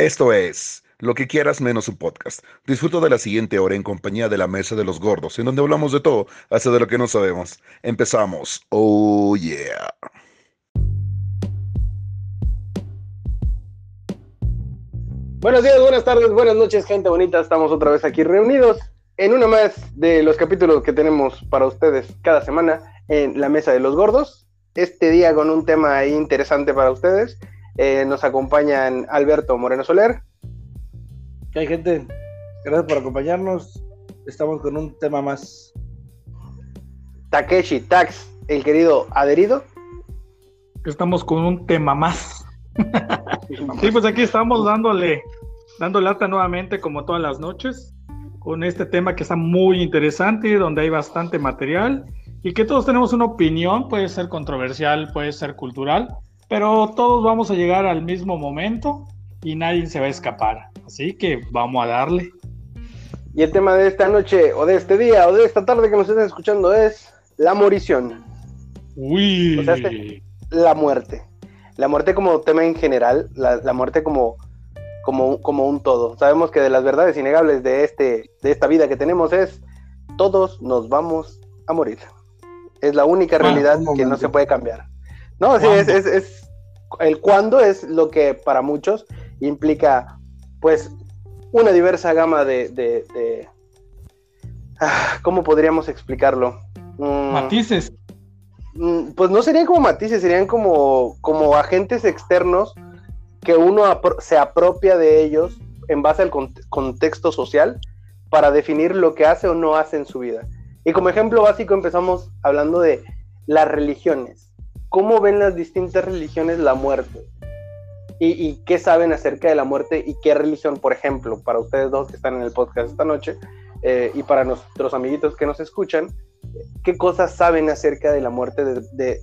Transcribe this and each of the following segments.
Esto es Lo que quieras menos un podcast. Disfruto de la siguiente hora en compañía de la Mesa de los Gordos, en donde hablamos de todo, hasta de lo que no sabemos. Empezamos. Oh yeah. Buenos días, buenas tardes, buenas noches, gente bonita. Estamos otra vez aquí reunidos en una más de los capítulos que tenemos para ustedes cada semana en la Mesa de los Gordos. Este día con un tema interesante para ustedes eh, nos acompañan Alberto Moreno Soler. ¿Qué hay, gente? Gracias por acompañarnos. Estamos con un tema más. Takeshi Tax, el querido adherido. Estamos con un tema más. sí, pues aquí estamos dándole, dándole lata nuevamente como todas las noches, con este tema que está muy interesante, donde hay bastante material y que todos tenemos una opinión, puede ser controversial, puede ser cultural, pero todos vamos a llegar al mismo momento y nadie se va a escapar. Así que vamos a darle. Y el tema de esta noche, o de este día, o de esta tarde que nos estén escuchando es la morición. Uy. O sea, este, la muerte. La muerte como tema en general, la, la muerte como, como, como un todo. Sabemos que de las verdades innegables de, este, de esta vida que tenemos es, todos nos vamos a morir. Es la única realidad que no se puede cambiar. No, sí, es, es, es, el cuándo es lo que para muchos implica, pues, una diversa gama de, de, de ah, ¿cómo podríamos explicarlo? Mm, matices. Mm, pues no serían como matices, serían como, como agentes externos que uno apro se apropia de ellos en base al cont contexto social para definir lo que hace o no hace en su vida. Y como ejemplo básico empezamos hablando de las religiones cómo ven las distintas religiones la muerte y, qué saben acerca de la muerte y qué religión, por ejemplo, para ustedes dos que están en el podcast esta noche eh, y para nuestros amiguitos que nos escuchan, qué cosas saben acerca de la muerte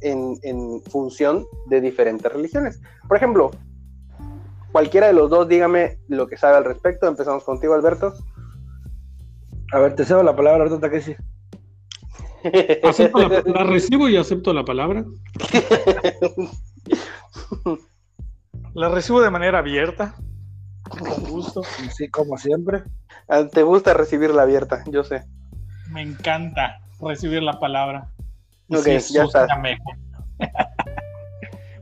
en, función de diferentes religiones. Por ejemplo, cualquiera de los dos, dígame lo que sabe al respecto. Empezamos contigo, Alberto. A ver, te cedo la palabra, Alberto Takeshi. Acepto la, la, recibo y acepto la palabra. La recibo de manera abierta, con gusto. Sí, como siempre. Ah, Te gusta recibirla abierta, yo sé. Me encanta recibir la palabra. Ok, si ya está.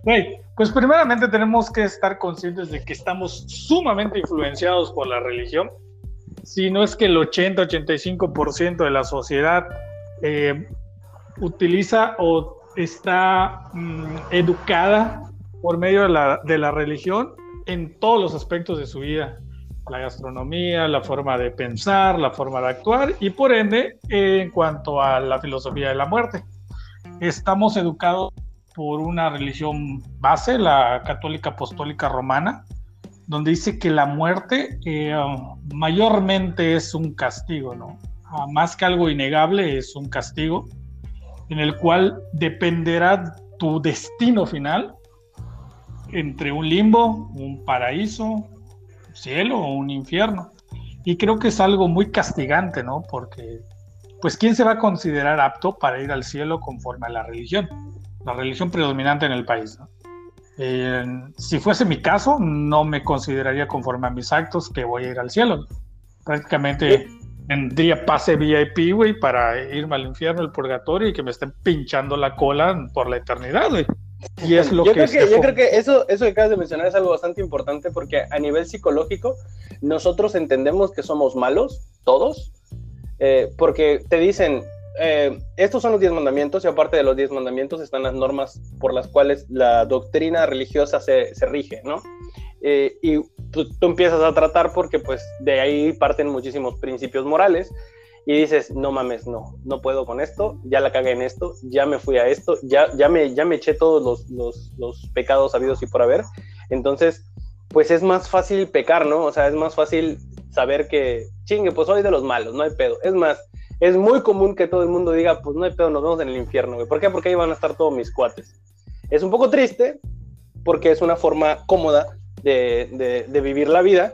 Güey, pues primeramente tenemos que estar conscientes de que estamos sumamente influenciados por la religión. Si no es que el 80-85% de la sociedad eh, utiliza o está mmm, educada por medio de la, de la, religión en todos los aspectos de su vida. La gastronomía, la forma de pensar, la forma de actuar y por ende en cuanto a la filosofía de la muerte. Estamos educados por una religión base, la católica apostólica romana, donde dice que la muerte eh, mayormente es un castigo, ¿no? Más que algo innegable, es un castigo en el cual dependerá tu destino final entre un limbo, un paraíso, cielo o un infierno. Y creo que es algo muy castigante, ¿no? Porque, pues, ¿quién se va a considerar apto para ir al cielo conforme a la religión? La religión predominante en el país, ¿no? Si fuese mi caso, no me consideraría conforme a mis actos que voy a ir al cielo. Prácticamente tendría pase VIP, güey, para irme al infierno, al purgatorio y que me estén pinchando la cola por la eternidad, güey. Y es lo yo que, creo que yo creo que eso, eso que acabas de mencionar es algo bastante importante porque a nivel psicológico nosotros entendemos que somos malos, todos, eh, porque te dicen, eh, estos son los diez mandamientos y aparte de los diez mandamientos están las normas por las cuales la doctrina religiosa se, se rige, ¿no? Eh, y tú, empiezas a tratar porque pues de ahí parten muchísimos principios morales y dices, no mames, no, no puedo con esto, ya la cagué en esto, ya me fui a esto, ya, ya, me, ya me eché todos los, los, los pecados habidos y por haber. Entonces, pues es más fácil pecar, ¿no? O sea, es más fácil saber que, chingue, pues soy de los malos, no hay pedo. Es más, es muy común que todo el mundo diga, pues no hay pedo, nos vemos en el infierno, güey. ¿Por qué? Porque ahí van a estar todos mis cuates. Es un poco triste porque es una forma cómoda de, vivir la vida,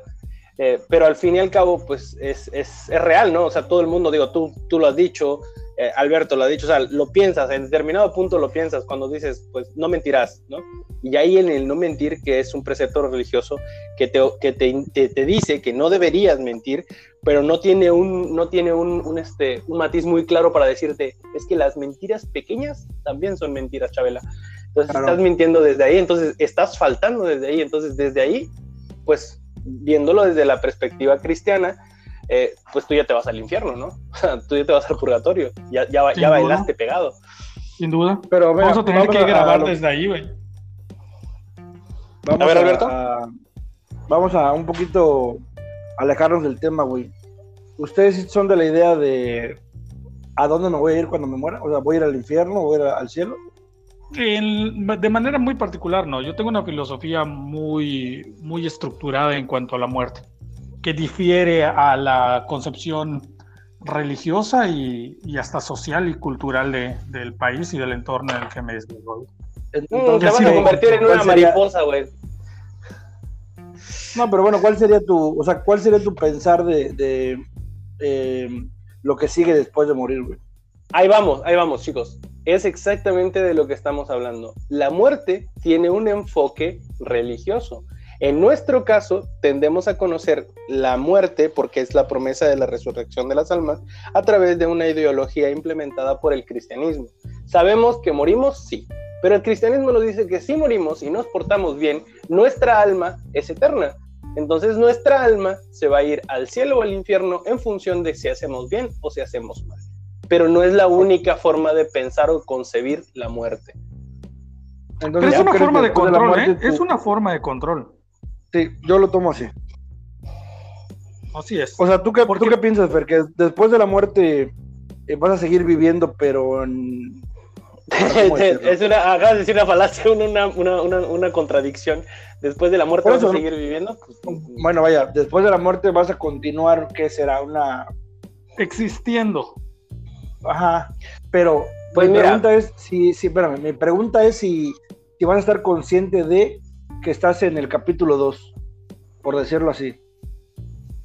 eh, pero al fin y al cabo, pues es, es, es, real, ¿no? O sea, todo el mundo, digo, tú, tú lo has dicho, eh, Alberto lo ha dicho, o sea, lo piensas, en determinado punto lo piensas cuando dices, pues no mentirás, ¿no? Y ahí en el no mentir, que es un precepto religioso que te, que te, te, dice que no deberías mentir, pero no tiene, un, no tiene un, este, un matiz muy claro para decirte, es que las mentiras pequeñas también son mentiras, Chabela. Entonces estás mintiendo desde ahí, entonces estás faltando desde ahí, entonces desde ahí, pues viéndolo desde la perspectiva cristiana, eh, pues tú ya te vas al infierno, ¿no? O sea, tú ya te vas al purgatorio, ya, ya, ya bailaste pegado. Sin duda. Pero vamos a tener que grabar desde ahí, güey. a ver, Alberto. vamos a un poquito alejarnos del tema, güey. ¿Ustedes son de la idea de a dónde me voy a ir cuando me muera? O sea, ¿voy a ir al infierno? ¿Voy a ir al cielo? De manera muy particular, no. Yo tengo una filosofía muy, muy estructurada en cuanto a la muerte que difiere a la concepción religiosa y, hasta social y cultural de, del país y del entorno en el que me. Mm, te vas a convertir en una mariposa, güey. No, pero bueno, ¿cuál sería tu, o sea, cuál sería tu pensar de, de eh, lo que sigue después de morir, güey? Ahí vamos, ahí vamos, chicos. Es exactamente de lo que estamos hablando. La muerte tiene un enfoque religioso. En nuestro caso, tendemos a conocer la muerte, porque es la promesa de la resurrección de las almas, a través de una ideología implementada por el cristianismo. Sabemos que morimos, sí, pero el cristianismo nos dice que si morimos y nos portamos bien, nuestra alma es eterna. Entonces nuestra alma se va a ir al cielo o al infierno en función de si hacemos bien o si hacemos mal. Pero no es la única forma de pensar o concebir la muerte. Entonces, es una forma de control, ¿eh? Es una forma de control. Sí, yo lo tomo así. Así es. O sea, ¿tú qué, ¿tú qué piensas, Fer? Que después de la muerte eh, vas a seguir viviendo, pero en... es una, acabas de decir una falacia, una, una, una, contradicción. Después de la muerte vas a seguir viviendo. Pues, bueno, vaya, después de la muerte vas a continuar, ¿qué será? Una... Existiendo. Ajá, pero pues mi pregunta es si, si, espérame, mi pregunta es si, si vas a estar consciente de que estás en el capítulo 2, por decirlo así.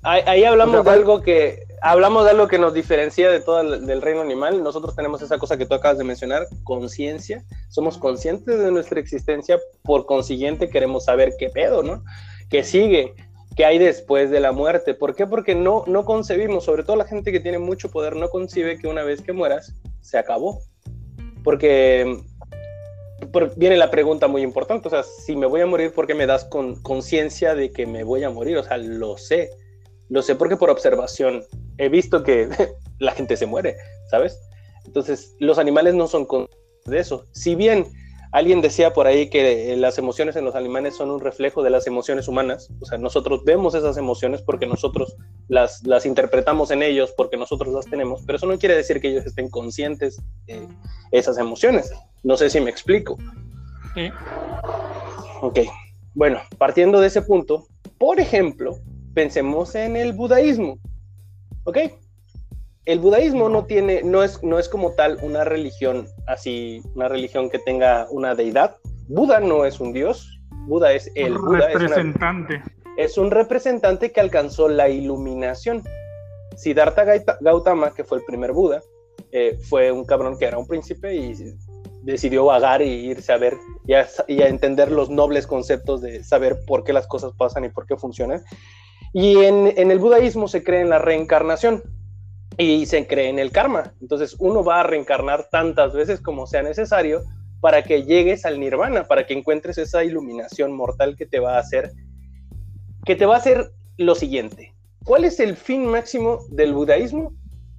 Ahí, hablamos de algo que hablamos de algo que nos diferencia de todo el del reino animal. Nosotros tenemos esa cosa que tú acabas de mencionar, conciencia. Somos conscientes de nuestra existencia, por consiguiente queremos saber qué pedo, ¿no? ¿Qué sigue? ¿Qué hay después de la muerte? ¿Por qué? Porque no, no concebimos, sobre todo la gente que tiene mucho poder, no concibe que una vez que mueras, se acabó. Porque viene la pregunta muy importante, o sea, si me voy a morir, ¿por qué me das con conciencia de que me voy a morir? O sea, lo sé, lo sé porque por observación he visto que la gente se muere, ¿sabes? Entonces, los animales no son con de eso. Si bien alguien decía por ahí que eh, las emociones en los animales son un reflejo de las emociones humanas, o sea, nosotros vemos esas emociones porque nosotros las, las interpretamos en ellos, porque nosotros las tenemos, pero eso no quiere decir que ellos estén conscientes de esas emociones. No sé si me explico. Sí. Ok, bueno, partiendo de ese punto, por ejemplo, pensemos en el budaísmo. ¿Ok? El budaísmo no tiene, no es, no es como tal una religión así, una religión que tenga una deidad. Buda no es un dios, Buda es el un representante. Es, un representante que alcanzó la iluminación. Siddhartha Gautama, que fue el primer Buda, eh, fue un cabrón que era un príncipe y decidió vagar y irse a ver y a, entender los nobles conceptos de saber por qué las cosas pasan y por qué funcionan. Y en, en, el budaísmo se cree en la reencarnación y se cree en el karma. Entonces uno va a reencarnar tantas veces como sea necesario para que llegues al nirvana, para que encuentres esa iluminación mortal que te va a hacer, que te va a hacer lo siguiente. ¿Cuál es el fin máximo del budaísmo?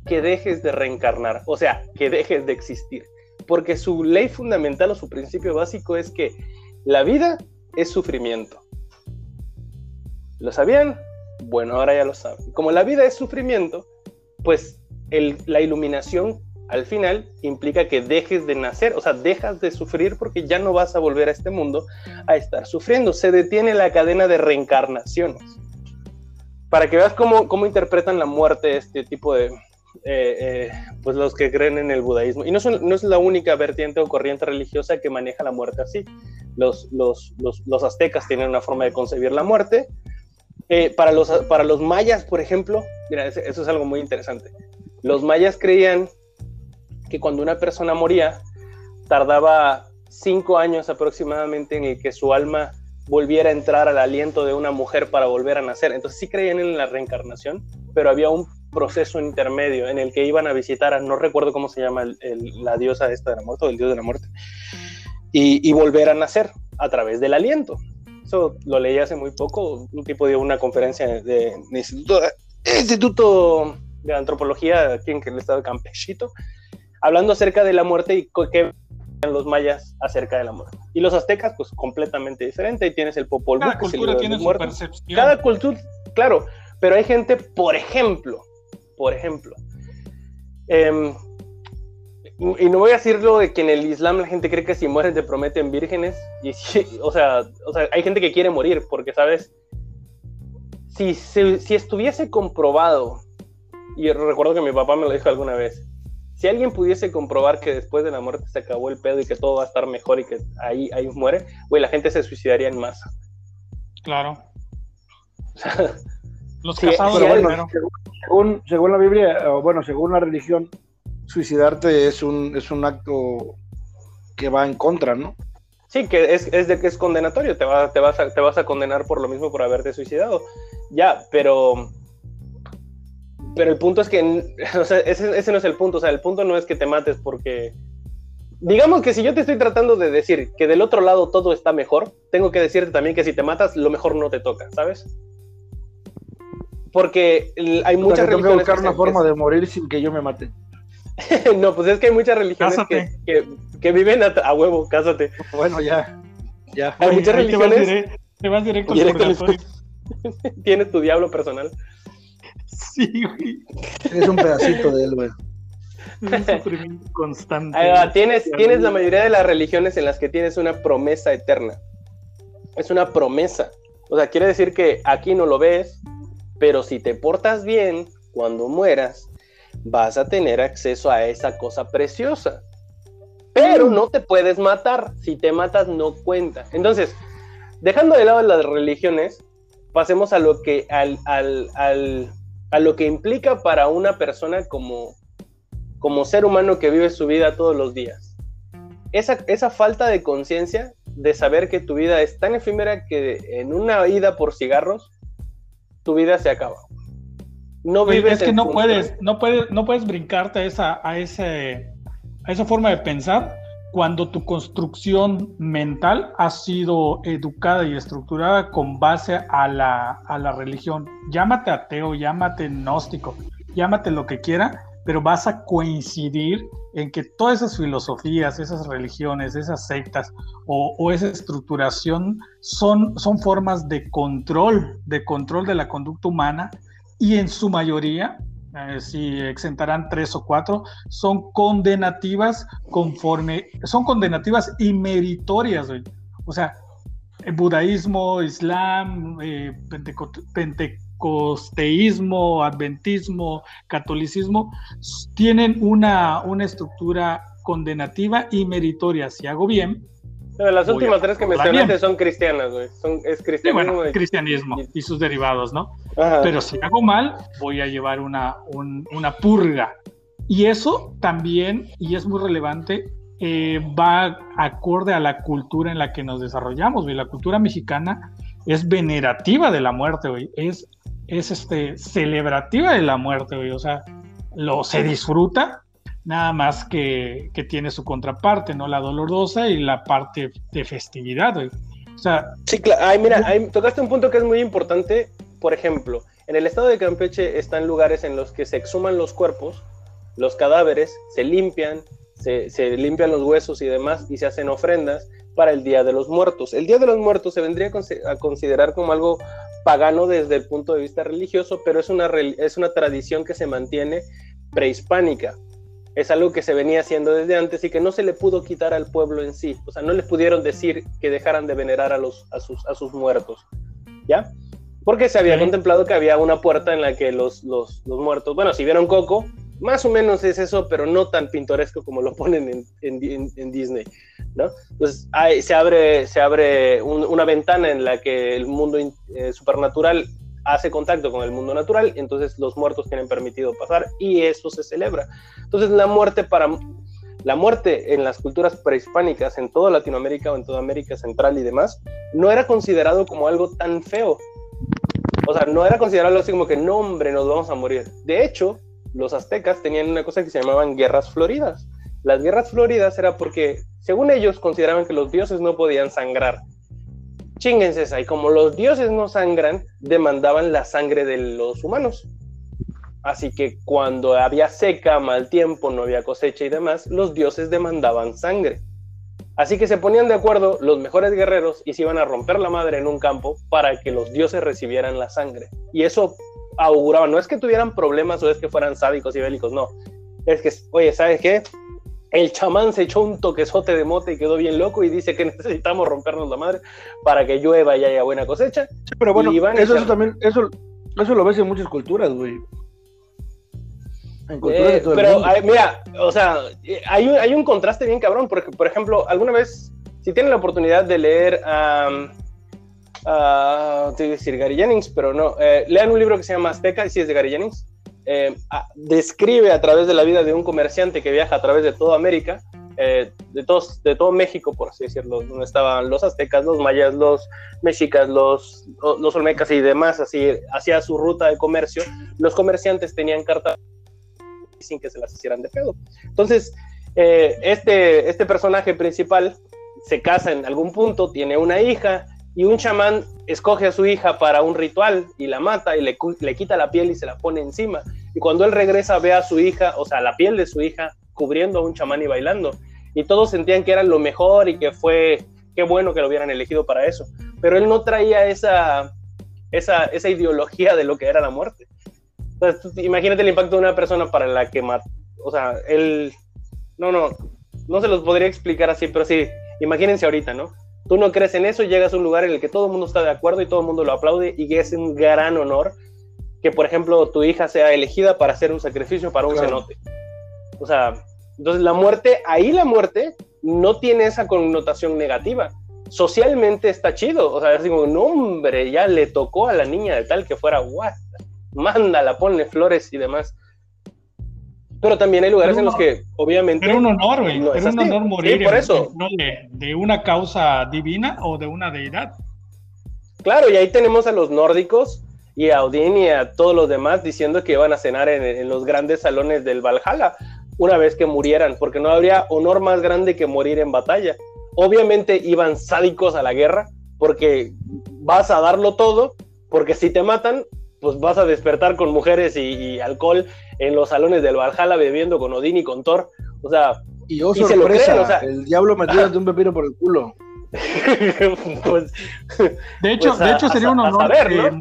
Que dejes de reencarnar, o sea, que dejes de existir porque su ley fundamental o su principio básico es que la vida es sufrimiento. ¿Lo sabían? Bueno, ahora ya lo saben. Como la vida es sufrimiento, pues la iluminación al final implica que dejes de nacer, o sea, dejas de sufrir porque ya no vas a volver a este mundo a estar sufriendo. Se detiene la cadena de reencarnaciones. Para que veas cómo, cómo interpretan la muerte este tipo de, eh, eh, pues los que creen en el budaísmo. Y no, no, es la única vertiente o corriente religiosa que maneja la muerte así. Los, los, los, aztecas tienen una forma de concebir la muerte. Eh, para, los, para los mayas, por ejemplo, mira, eso es algo muy interesante. Los mayas creían que cuando una persona moría, tardaba cinco años aproximadamente en el que su alma volviera a entrar al aliento de una mujer para volver a nacer. Entonces sí creían en la reencarnación, pero había un proceso intermedio en el que iban a visitar a, no recuerdo cómo se llama la diosa esta de la muerte, o el dios de la muerte, y, volver a nacer a través del aliento. Eso lo leí hace muy poco, un tipo dio una conferencia de, de instituto, instituto, de Antropología aquí en el estado de Campechito, hablando acerca de la muerte y qué los mayas acerca de la muerte. Y los aztecas, pues completamente diferente. Y tienes el Popol Cada cultura tiene su percepción. Cada cultura, claro. Pero hay gente, por ejemplo, por ejemplo, em, y no voy a decirlo de que en el Islam la gente cree que si mueres te prometen vírgenes. Y o, sea, o sea, hay gente que quiere morir porque, ¿sabes? Si, si, si estuviese comprobado, y recuerdo que mi papá me lo dijo alguna vez, si alguien pudiese comprobar que después de la muerte se acabó el pedo y que todo va a estar mejor y que ahí, ahí muere, güey, la gente se suicidaría en masa. Claro. Los casados según, según, la Biblia, o bueno, según la religión, suicidarte es un, es un acto que va en contra, ¿no? Sí, que es, es de que es condenatorio, te, va, te, vas a, te vas a condenar por lo mismo por haberte suicidado. Ya, pero pero el punto es que, o sea, ese, ese, no es el punto, o sea, el punto no es que te mates porque, digamos que si yo te estoy tratando de decir que del otro lado todo está mejor, tengo que decirte también que si te matas, lo mejor no te toca, ¿sabes? Porque hay muchas religiones... Tengo que buscar una forma de morir sin que yo me mate. no, pues es que hay muchas religiones que, que, viven a, huevo, cásate. Bueno, ya, ya. Hay muchas religiones... Te vas, directo, al directo Tienes tu diablo personal. Sí, güey. Es un pedacito de él, güey. Es un sufrimiento constante. tienes, tienes la mayoría de las religiones en las que tienes una promesa eterna. Es una promesa. O sea, quiere decir que aquí no lo ves, pero si te portas bien, cuando mueras, vas a tener acceso a esa cosa preciosa. Pero mm. no te puedes matar. Si te matas, no cuenta. Entonces, dejando de lado las religiones, pasemos a lo que al, al, al, a lo que implica para una persona como, como ser humano que vive su vida todos los días. Esa, esa falta de conciencia de saber que tu vida es tan efímera que en una ida por cigarros, tu vida se acaba. No vives es que no puedes, no puedes, no puedes brincarte a esa, a ese, a esa forma de pensar cuando tu construcción mental ha sido educada y estructurada con base a la, a la religión. Llámate ateo, llámate gnóstico, llámate lo que quiera, pero vas a coincidir en que todas esas filosofías, esas religiones, esas sectas o, o, esa estructuración son, son formas de control, de control de la conducta humana y en su mayoría eh, si exentarán tres o cuatro, son condenativas conforme, son condenativas y meritorias, O sea, el budaísmo, islam, eh, pentecosteísmo, adventismo, catolicismo, tienen una, una estructura condenativa y meritoria. Si hago bien, las últimas tres que mencionaste son cristianas, güey. es cristianismo, y... cristianismo y sus derivados, ¿no? Pero si hago mal, voy a llevar una, una purga. Y eso también, y es muy relevante, eh, va acorde a la cultura en la que nos desarrollamos, güey. La cultura mexicana es venerativa de la muerte, güey. Es, es este, celebrativa de la muerte, güey. O sea, lo, se disfruta, nada más que, que, tiene su contraparte, ¿no? La dolorosa y la parte de festividad, güey. O sea... Sí, claro. Ay, mira, tocaste un punto que es muy importante. Por ejemplo, en el estado de Campeche están lugares en los que se exhuman los cuerpos, los cadáveres, se limpian, se, se limpian los huesos y demás, y se hacen ofrendas para el Día de los Muertos. El Día de los Muertos se vendría a considerar como algo pagano desde el punto de vista religioso, pero es una, es una tradición que se mantiene prehispánica es algo que se venía haciendo desde antes y que no se le pudo quitar al pueblo en sí. O sea, no les pudieron decir que dejaran de venerar a, los, a, sus, a sus muertos. ¿Ya? Porque se había contemplado que había una puerta en la que los, los, los, muertos, bueno, si vieron Coco, más o menos es eso, pero no tan pintoresco como lo ponen en, en, en Disney, ¿no? Entonces se abre, se abre una ventana en la que el mundo eh, supernatural hace contacto con el mundo natural, entonces los muertos tienen permitido pasar y eso se celebra. Entonces la muerte para la muerte en las culturas prehispánicas en toda Latinoamérica o en toda América Central y demás no era considerado como algo tan feo. O sea, no era considerado así como que no, hombre, nos vamos a morir. De hecho, los aztecas tenían una cosa que se llamaban guerras floridas. Las guerras floridas era porque, según ellos, consideraban que los dioses no podían sangrar. Chinguense esa, y como los dioses no sangran, demandaban la sangre de los humanos. Así que cuando había seca, mal tiempo, no había cosecha y demás, los dioses demandaban sangre. Así que se ponían de acuerdo los mejores guerreros y se iban a romper la madre en un campo para que los dioses recibieran la sangre. Y eso auguraba, no es que tuvieran problemas o es que fueran sádicos y bélicos, no. Es que, oye, ¿sabes qué? El chamán se echó un toquezote de mote y quedó bien loco y dice que necesitamos rompernos la madre para que llueva y haya buena cosecha. Sí, pero bueno, eso, eso, también, eso, eso lo ves en muchas culturas, güey. Eh, pero mira, o sea, hay un, hay un contraste bien cabrón, porque, por ejemplo, alguna vez, si tienen la oportunidad de leer a, uh, te decir Gary Jennings, pero no, eh, lean un libro que se llama Azteca, y si es de Gary Jennings, eh, describe a través de la vida de un comerciante que viaja a través de toda América, de, todos, de todo México, por así decirlo, donde estaban los aztecas, los mayas, los mexicas, los, los olmecas y demás, así, hacia su ruta de comercio, los comerciantes tenían cartas sin que se las hicieran de pedo. Entonces, eh, este, este personaje principal se casa en algún punto, tiene una hija y un chamán escoge a su hija para un ritual y la mata y le, le quita la piel y se la pone encima. Y cuando él regresa ve a su hija, o sea, la piel de su hija cubriendo a un chamán y bailando. Y todos sentían que era lo mejor y que fue, qué bueno que lo hubieran elegido para eso. Pero él no traía esa, esa, esa ideología de lo que era la muerte imagínate el impacto de una persona para la que mata. O sea, él. No, no. No se los podría explicar así, pero sí. Imagínense ahorita, ¿no? Tú no crees en eso y llegas a un lugar en el que todo el mundo está de acuerdo y todo el mundo lo aplaude y es un gran honor que, por ejemplo, tu hija sea elegida para hacer un sacrificio para un cenote. O sea, entonces la muerte, ahí la muerte no tiene esa connotación negativa. Socialmente está chido. O sea, es como, no, hombre, ya le tocó a la niña de tal que fuera guay mándala, ponle flores y demás. Pero también hay lugares en los que, obviamente. Era un honor, güey. era un honor morir. por eso. De, una causa divina o de una deidad. Claro, y ahí tenemos a los nórdicos y a Odín y a todos los demás diciendo que iban a cenar en, en los grandes salones del Valhalla una vez que murieran, porque no habría honor más grande que morir en batalla. Obviamente iban sádicos a la guerra, porque vas a darlo todo, porque si te matan, pues vas a despertar con mujeres y, alcohol en los salones del Valhalla bebiendo con Odín y con Thor. O sea, y oh, sorpresa, el diablo metiéndote un pepino por el culo. Pues, de hecho, pues de hecho sería un honor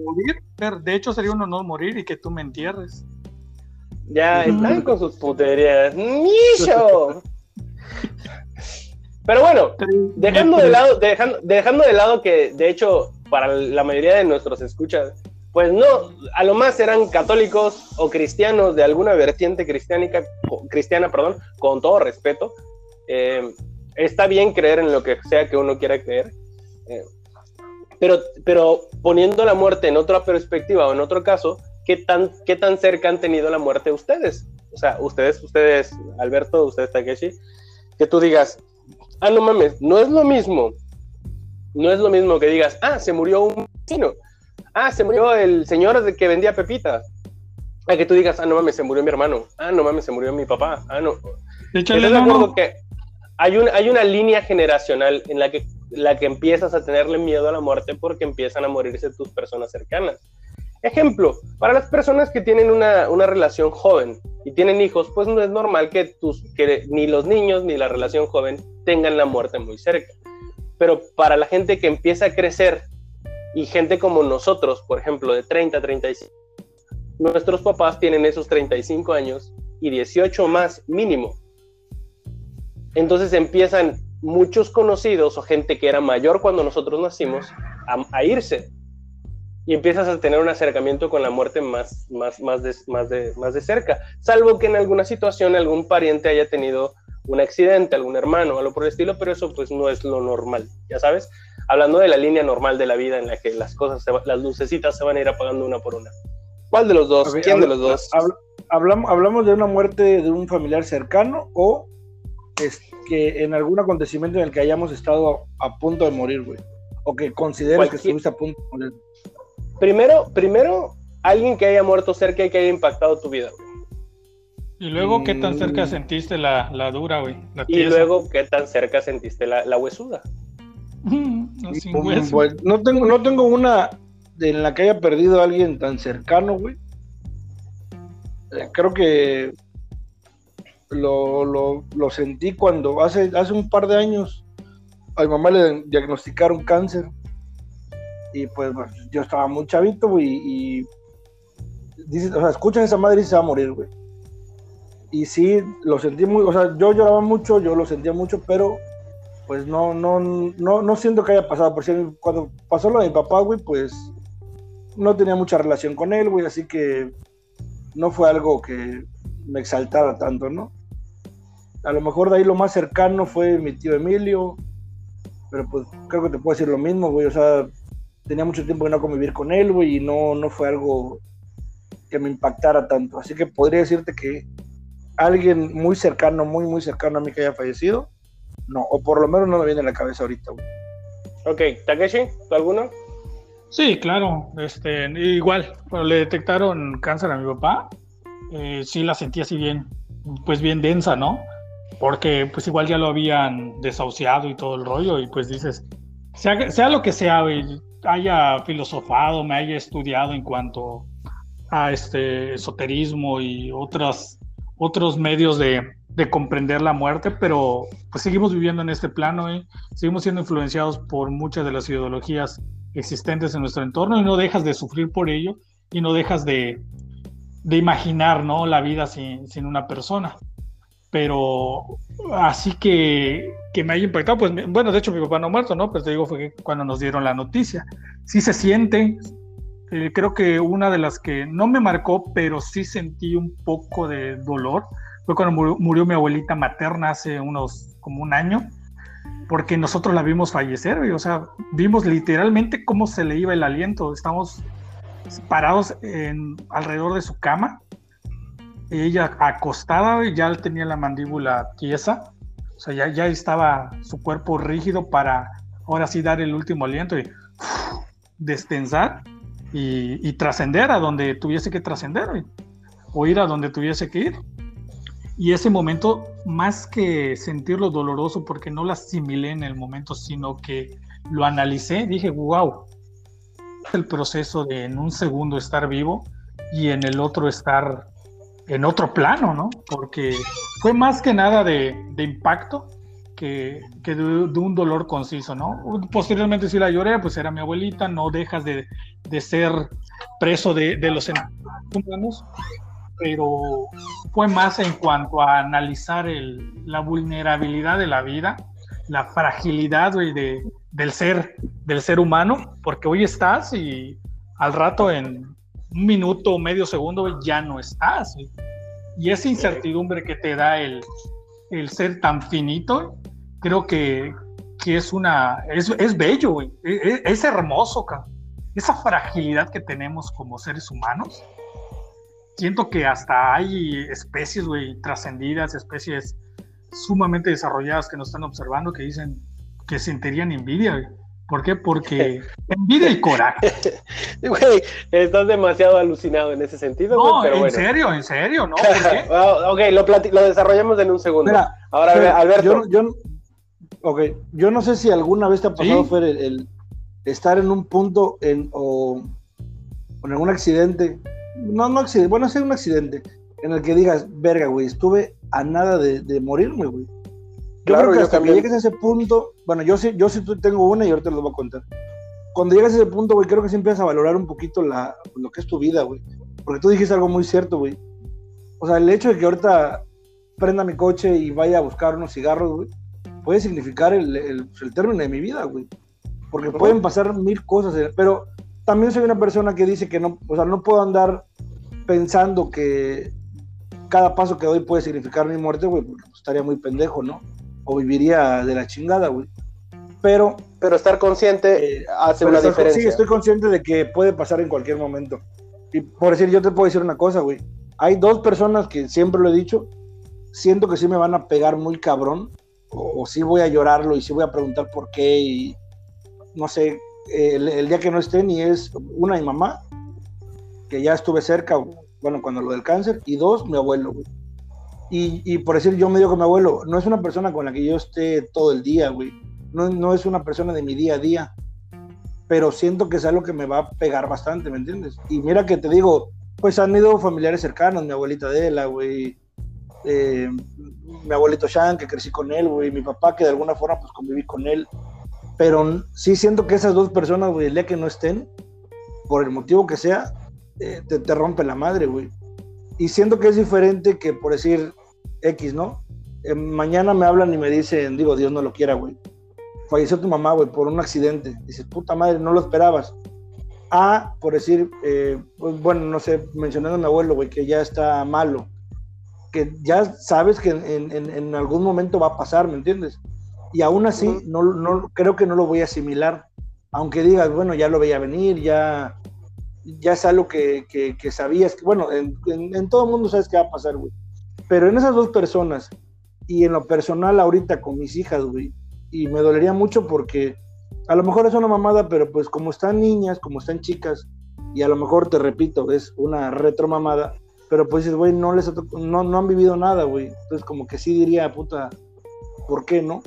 morir. De hecho, sería un honor morir y que tú me entierres. Ya están con sus puterías. ¡Micho! Pero bueno, dejando de lado, dejando, dejando de lado que de hecho para la mayoría de nuestros escuchas pues no, a lo más serán católicos o cristianos de alguna vertiente cristiánica, cristiana, perdón, con todo respeto. Eh, está bien creer en lo que sea que uno quiera creer, eh, pero, pero poniendo la muerte en otra perspectiva o en otro caso, ¿qué tan, ¿qué tan cerca han tenido la muerte ustedes? O sea, ustedes, ustedes, Alberto, ustedes, Takeshi, que tú digas, ah, no mames, no es lo mismo, no es lo mismo que digas, ah, se murió un vecino ah, se murió el señor que vendía pepitas. A que tú digas, ah, no mames, se murió mi hermano. Ah, no mames, se murió mi papá. Ah, no. De hecho, de acuerdo que hay, un, hay una línea generacional en la que, la que empiezas a tenerle miedo a la muerte porque empiezan a morirse tus personas cercanas. Ejemplo, para las personas que tienen una, una, relación joven y tienen hijos, pues no es normal que, tus, que ni los niños ni la relación joven tengan la muerte muy cerca. Pero para la gente que empieza a crecer y gente como nosotros, por ejemplo, de 30, 35, nuestros papás tienen esos 35 años y 18 más mínimo. Entonces empiezan muchos conocidos o gente que era mayor cuando nosotros nacimos a, irse y empiezas a tener un acercamiento con la muerte más, más, más, de, más, de, más de cerca, salvo que en alguna situación algún pariente haya tenido un accidente, algún hermano, algo por el estilo, pero eso pues no es lo normal, ya sabes. Hablando de la línea normal de la vida en la que las cosas, se va- las lucecitas se van a ir apagando una por una. ¿Cuál de los dos? ¿Quién de los dos? habla- hablamos, ¿Hablamos de una muerte de un familiar cercano o es que en algún acontecimiento en el que hayamos estado a, punto de morir, güey? O que consideres que estuviste a punto de morir. Primero, primero, alguien que haya muerto cerca y que haya impactado tu vida. güey. Y luego, ¿qué tan cerca Mm. sentiste la, la dura, güey? La Y luego, ¿qué tan cerca sentiste la, la huesuda? Mm, sin no, tengo, no tengo una en la que haya perdido a alguien tan cercano, güey. Eh, creo que lo, lo- lo sentí cuando hace, hace un par de años a mi mamá le diagnosticaron cáncer. Y pues yo estaba muy chavito, güey, y dices, o sea, escuchas a esa madre y se va a morir, güey. Y sí, lo sentí muy, o sea, yo lloraba mucho, yo lo sentía mucho, pero pues no, no, no, no siento que haya pasado. Por si cuando pasó lo de mi papá, güey, pues no tenía mucha relación con él, güey, así que no fue algo que me exaltara tanto, ¿no? A lo mejor de ahí lo más cercano fue mi tío Emilio, pero pues creo que te puedo decir lo mismo, güey, o sea, tenía mucho tiempo de no convivir con él, güey, y no, no fue algo que me impactara tanto. Así que podría decirte que alguien muy cercano, muy, muy cercano a mí que haya fallecido, no, o por lo menos no me viene a la cabeza ahorita, güey. Ok, Takeshi, ¿tú alguno? Sí, claro. Este, igual, cuando le detectaron cáncer a mi papá, eh, sí la sentí así bien, pues bien densa, ¿no? Porque pues igual ya lo habían desahuciado y todo el rollo y pues dices, sea, sea lo que sea, güey, haya filosofado, me haya estudiado en cuanto a este esoterismo y otras, otros medios de, de comprender la muerte, pero pues seguimos viviendo en este plano, ¿eh? seguimos siendo influenciados por muchas de las ideologías existentes en nuestro entorno y no dejas de sufrir por ello y no dejas de, de imaginar ¿no? la vida sin, sin una persona. Pero así que, que me haya impactado, pues bueno, de hecho mi papá no ha muerto, ¿no? Pues te digo, fue cuando nos dieron la noticia. Sí se siente, eh, creo que una de las que no me marcó, pero sí sentí un poco de dolor, fue cuando murió, murió mi abuelita materna hace unos, como un año porque nosotros la vimos fallecer, güey. o sea, vimos literalmente cómo se le iba el aliento. Estamos parados en, alrededor de su cama, ella acostada, güey, ya tenía la mandíbula tiesa, o sea, ya, ya estaba su cuerpo rígido para ahora sí dar el último aliento y uf, destensar y, trascender a donde tuviese que trascender, o ir a donde tuviese que ir. Y ese momento, más que sentirlo doloroso porque no lo asimilé en el momento, sino que lo analicé, dije, wow, el proceso de en un segundo estar vivo y en el otro estar en otro plano, ¿no? Porque fue más que nada de impacto que, que de, de, un dolor conciso, ¿no? Posteriormente si la lloré, pues era mi abuelita, no dejas de, de ser preso de, de los humanos, pero fue más en cuanto a analizar el, la vulnerabilidad de la vida, la fragilidad wey, de, del, ser, del ser humano, porque hoy estás y al rato en un minuto o medio segundo wey, ya no estás. Wey. Y esa incertidumbre que te da el, el ser tan finito, creo que, que es una, es, es bello, es, es, hermoso, esa fragilidad que tenemos como seres humanos siento que hasta hay especies, güey, trascendidas, especies sumamente desarrolladas que nos están observando que dicen que sentirían envidia. ¿Por qué? Porque envidia y coraje. Güey, estás demasiado alucinado en ese sentido. No, güey, pero en bueno. serio, en serio, ¿no? ¿Por qué? ok, lo, lo, desarrollamos en un segundo. Mira, Ahora, pero Alberto. Yo, yo, ok, yo no sé si alguna vez te ha pasado, ¿Sí? Fer, el, el, estar en un punto en, o, o en algún accidente no, no accidente, bueno, sí un accidente en el que digas, verga, güey, estuve a nada de, de morirme, güey. Yo Claro, creo que yo hasta también. que llegues a ese punto, bueno, yo sí, yo sí tengo una y ahorita lo voy a contar. Cuando llegas a ese punto, güey, creo que sí empiezas a valorar un poquito la, lo que es tu vida, güey. Porque tú dijiste algo muy cierto, güey. O sea, el hecho de que ahorita prenda mi coche y vaya a buscar unos cigarros, güey, puede significar el, el, el término de mi vida, güey. Porque pueden pasar mil cosas, eh, pero también soy una persona que dice que no, o sea, no puedo andar pensando que cada paso que doy puede significar mi muerte, güey, porque pues, estaría muy pendejo, ¿no? O viviría de la chingada, güey. pero Pero estar consciente Eh, hace una diferencia. Sí, estoy consciente de que puede pasar en cualquier momento. Y por decir, yo te puedo decir una cosa, güey. Hay dos personas que siempre lo he dicho, siento que sí me van a pegar muy cabrón, o, o sí voy a llorarlo y sí voy a preguntar por qué, y no sé, el, el día que no estén, y es una, mi mamá, que ya estuve cerca, bueno, cuando lo del cáncer, y dos, mi abuelo, güey. Y, y por decir, yo me digo que mi abuelo no es una persona con la que yo esté todo el día, güey. No, no es una persona de mi día a día pero siento que es algo que me va a pegar bastante, ¿me entiendes? Y mira que te digo, pues han ido familiares cercanos, mi abuelita Adela, güey, eh, mi abuelito Shan, que crecí con él, güey, mi papá, que de alguna forma pues conviví con él, pero sí siento que esas dos personas, güey, el día que no estén, por el motivo que sea, eh, te, te rompe la madre, güey. Y siento que es diferente que por decir X, ¿no? Eh, mañana me hablan y me dicen, digo, Dios no lo quiera, güey falleció tu mamá, güey, por un accidente. Dices, puta madre, no lo esperabas. A, por decir, eh, pues, bueno, no sé, mencionando a mi abuelo, güey, que ya está malo. Que ya sabes que en, en- en algún momento va a pasar, ¿me entiendes? Y aún así, no, no, creo que no lo voy a asimilar. Aunque digas, bueno, ya lo veía venir, ya, ya es algo que, que, sabías. Que, bueno, en, todo el mundo sabes que va a pasar, güey. Pero en esas dos personas, y en lo personal ahorita con mis hijas, güey, y me dolería mucho porque a lo mejor es una mamada, pero pues como están niñas, como están chicas, y a lo mejor te repito, es una retro mamada, pero pues güey, no les no, no han vivido nada, güey. Entonces como que sí diría, puta, ¿por qué no?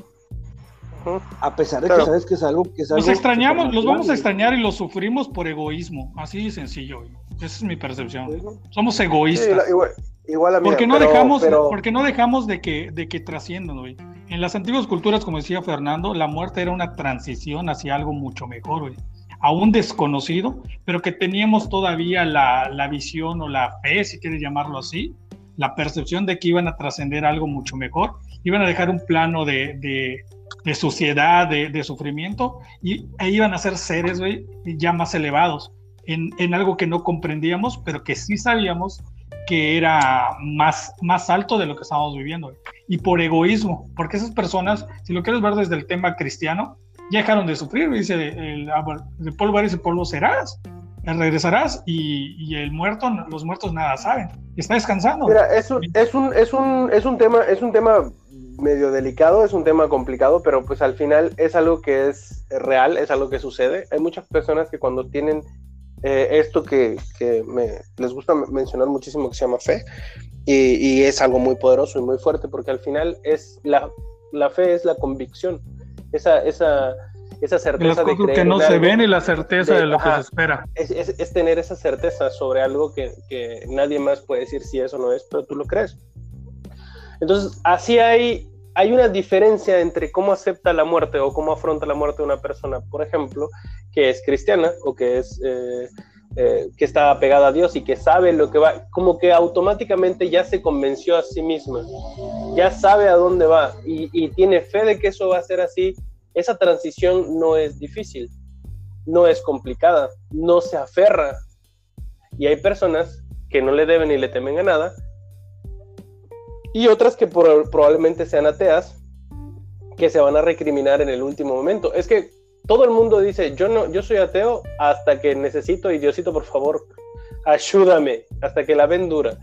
A pesar de Claro. que sabes que es algo que es Los algo extrañamos, los vamos a extrañar y los sufrimos por egoísmo. Así de sencillo. Esa es mi percepción. Somos Sí, egoístas. la- igual, igual a mí. porque no pero- dejamos, pero- porque no dejamos de que, de que trasciendan, güey. En las antiguas culturas, como decía Fernando, la muerte era una transición hacia algo mucho mejor, güey. Aún desconocido, pero que teníamos todavía la, la visión o la fe, si quieres llamarlo así, la percepción de que iban a trascender algo mucho mejor, iban a dejar un plano de, de, de suciedad, de, de sufrimiento, y e iban a ser seres, ya más elevados, en, en algo que no comprendíamos, pero que sí sabíamos que era más, más alto de lo que estábamos viviendo. Y por egoísmo, porque esas personas, si lo quieres ver desde el tema cristiano, ya dejaron de sufrir, dice, el, el polvo eres y polvo serás, regresarás y, y, el muerto, los muertos nada saben, está descansando. Mira, es un, es un, es un, es un tema, es un tema medio delicado, es un tema complicado, pero pues al final es algo que es real, es algo que sucede. Hay muchas personas que cuando tienen eh, esto que, que me, les gusta mencionar muchísimo que se llama fe, y, y, es algo muy poderoso y muy fuerte, porque al final es la, la fe es la convicción, esa, esa, esa certeza de, de creer que no se algo, ven y la certeza de, de lo ajá, que se espera. Es, es, es, tener esa certeza sobre algo que, que nadie más puede decir si eso no es, pero tú lo crees. Entonces, así hay, hay una diferencia entre cómo acepta la muerte o cómo afronta la muerte una persona, por ejemplo, que es cristiana o que es... Eh, eh, que está apegada a Dios y que sabe lo que va, como que automáticamente ya se convenció a sí misma, ya sabe a dónde va y, y, tiene fe de que eso va a ser así, esa transición no es difícil, no es complicada, no se aferra. Y hay personas que no le deben ni le temen a nada y otras que por, probablemente sean ateas que se van a recriminar en el último momento. Es que todo el mundo dice, yo no, yo soy ateo hasta que necesito y Diosito, por favor, ayúdame, hasta que la ven dura.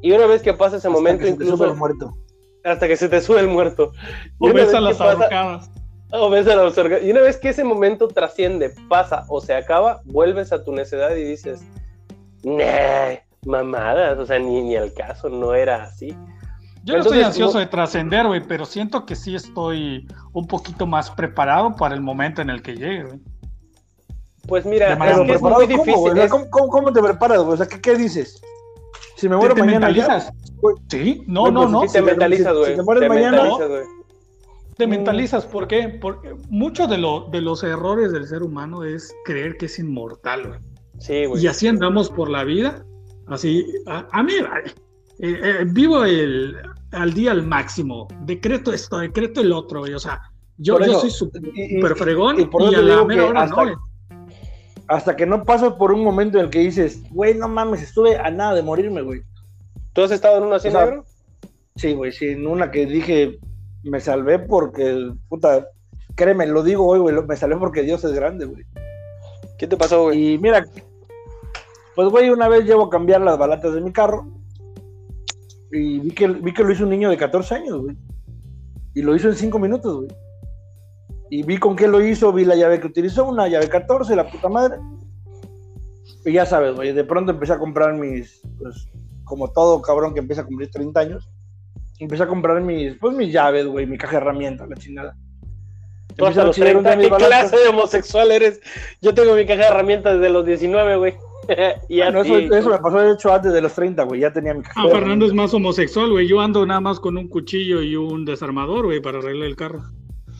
Y una vez que pasa ese hasta momento, que incluso. Se te muerto. Hasta que se te sube el muerto. O ves a las ahorcadas. O ves a las. Y una vez que ese momento trasciende, pasa o se acaba, vuelves a tu necedad y dices, nah, mamadas, o sea, ni, ni al caso, no era así. Yo no estoy ansioso de trascender, güey, pero siento que sí estoy un poquito más preparado para el momento en el que llegue, güey. Pues mira, es, que es muy difícil. ¿Cómo, es... ¿Cómo, cómo, cómo te preparas, güey? O sea, ¿qué, ¿qué, dices? Si me muero ¿Te, te mañana. mentalizas? Ya, sí, no, no, no. Sí, te mentalizas, güey. Si, si, te mueres mañana. Mentalizas, güey. Te mentalizas, ¿por qué? Porque muchos de, lo, de los errores del ser humano es creer que es inmortal, güey. Sí, güey. Y así andamos por la vida. Así, a, a mí, eh, eh, vivo el, al día al máximo. Decreto esto, decreto el otro, güey. O sea, yo, eso, yo soy súper fregón y, y, por y a la mera hora hasta, no. Hasta que no pasas por un momento en el que dices, güey, no mames, estuve a nada de morirme, güey. ¿Tú has estado en una así, o sea, negro? Sí, güey, sí, en una que dije, me salvé porque, puta, créeme, lo digo hoy, güey, me salió porque Dios es grande, güey. ¿Qué te pasó, güey? Y mira, pues güey, una vez llevo a cambiar las balatas de mi carro y vi que, vi que lo hizo un niño de 14 años, güey. Y lo hizo en 5 minutos, güey. Y vi con qué lo hizo, vi la llave que utilizó, una llave 14, la puta madre. Y ya sabes, güey, de pronto empecé a comprar mis, pues, como todo cabrón que empieza a cumplir 30 años, empecé a comprar mis, pues mis llaves, güey, mi caja de herramientas, la chingada. Tú hasta Empecé a los chillar un 30, día mis ¿qué clase de homosexual eres? Yo tengo mi caja de herramientas desde los 19, güey. y Bueno, eso, eso me pasó de hecho antes de los 30, güey, ya tenía mi caja. Ah, Fernando es más homosexual, güey. Yo ando nada más con un cuchillo y un desarmador, güey, para arreglar el carro.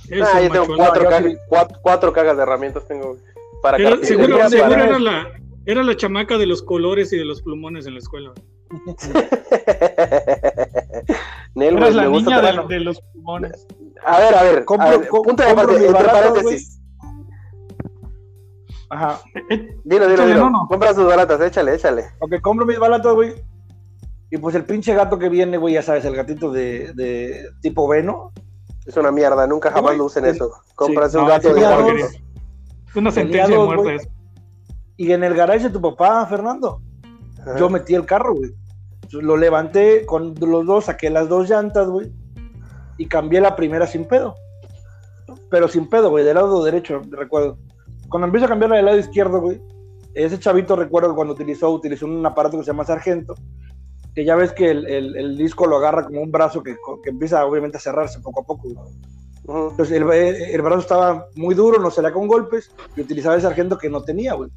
Ese Ah, yo tengo cuatro, yo cajas, sí. cuatro, cuatro cajas de herramientas tengo para Era- seguro para- seguro para- era, la, era la chamaca de los colores y de los plumones en la escuela. güey. Nel, güey, la me gusta niña de, los plumones. A ver, a ver, Compro- a ver, compro paréntesis. Ajá. Eh, Dilo, dilo, Échale, dilo. no, no. Compra sus baratas, échale, échale. Ok, compro mis balatas, güey. Y pues el pinche gato que viene, güey, ya sabes, el gatito de, de tipo Veno. Es una mierda, nunca jamás lo usen eso. Compras sí, un no, gato de porquería. Es una sentencia de dos, muerte. eso. Y en el garage de tu papá, Fernando, Ajá. yo metí el carro, güey. Lo levanté con los dos, saqué las dos llantas, güey. Y cambié la primera sin pedo. Pero sin pedo, güey, del lado derecho, recuerdo. Cuando empiezo a cambiarla del lado izquierdo, güey, ese chavito recuerdo que cuando utilizó, utilizó un aparato que se llama Sargento, que ya ves que el, el- el disco lo agarra como un brazo que, que empieza obviamente a cerrarse poco a poco. güey. Entonces el, el brazo estaba muy duro, no se le con golpes, y utilizaba el sargento que no tenía, güey.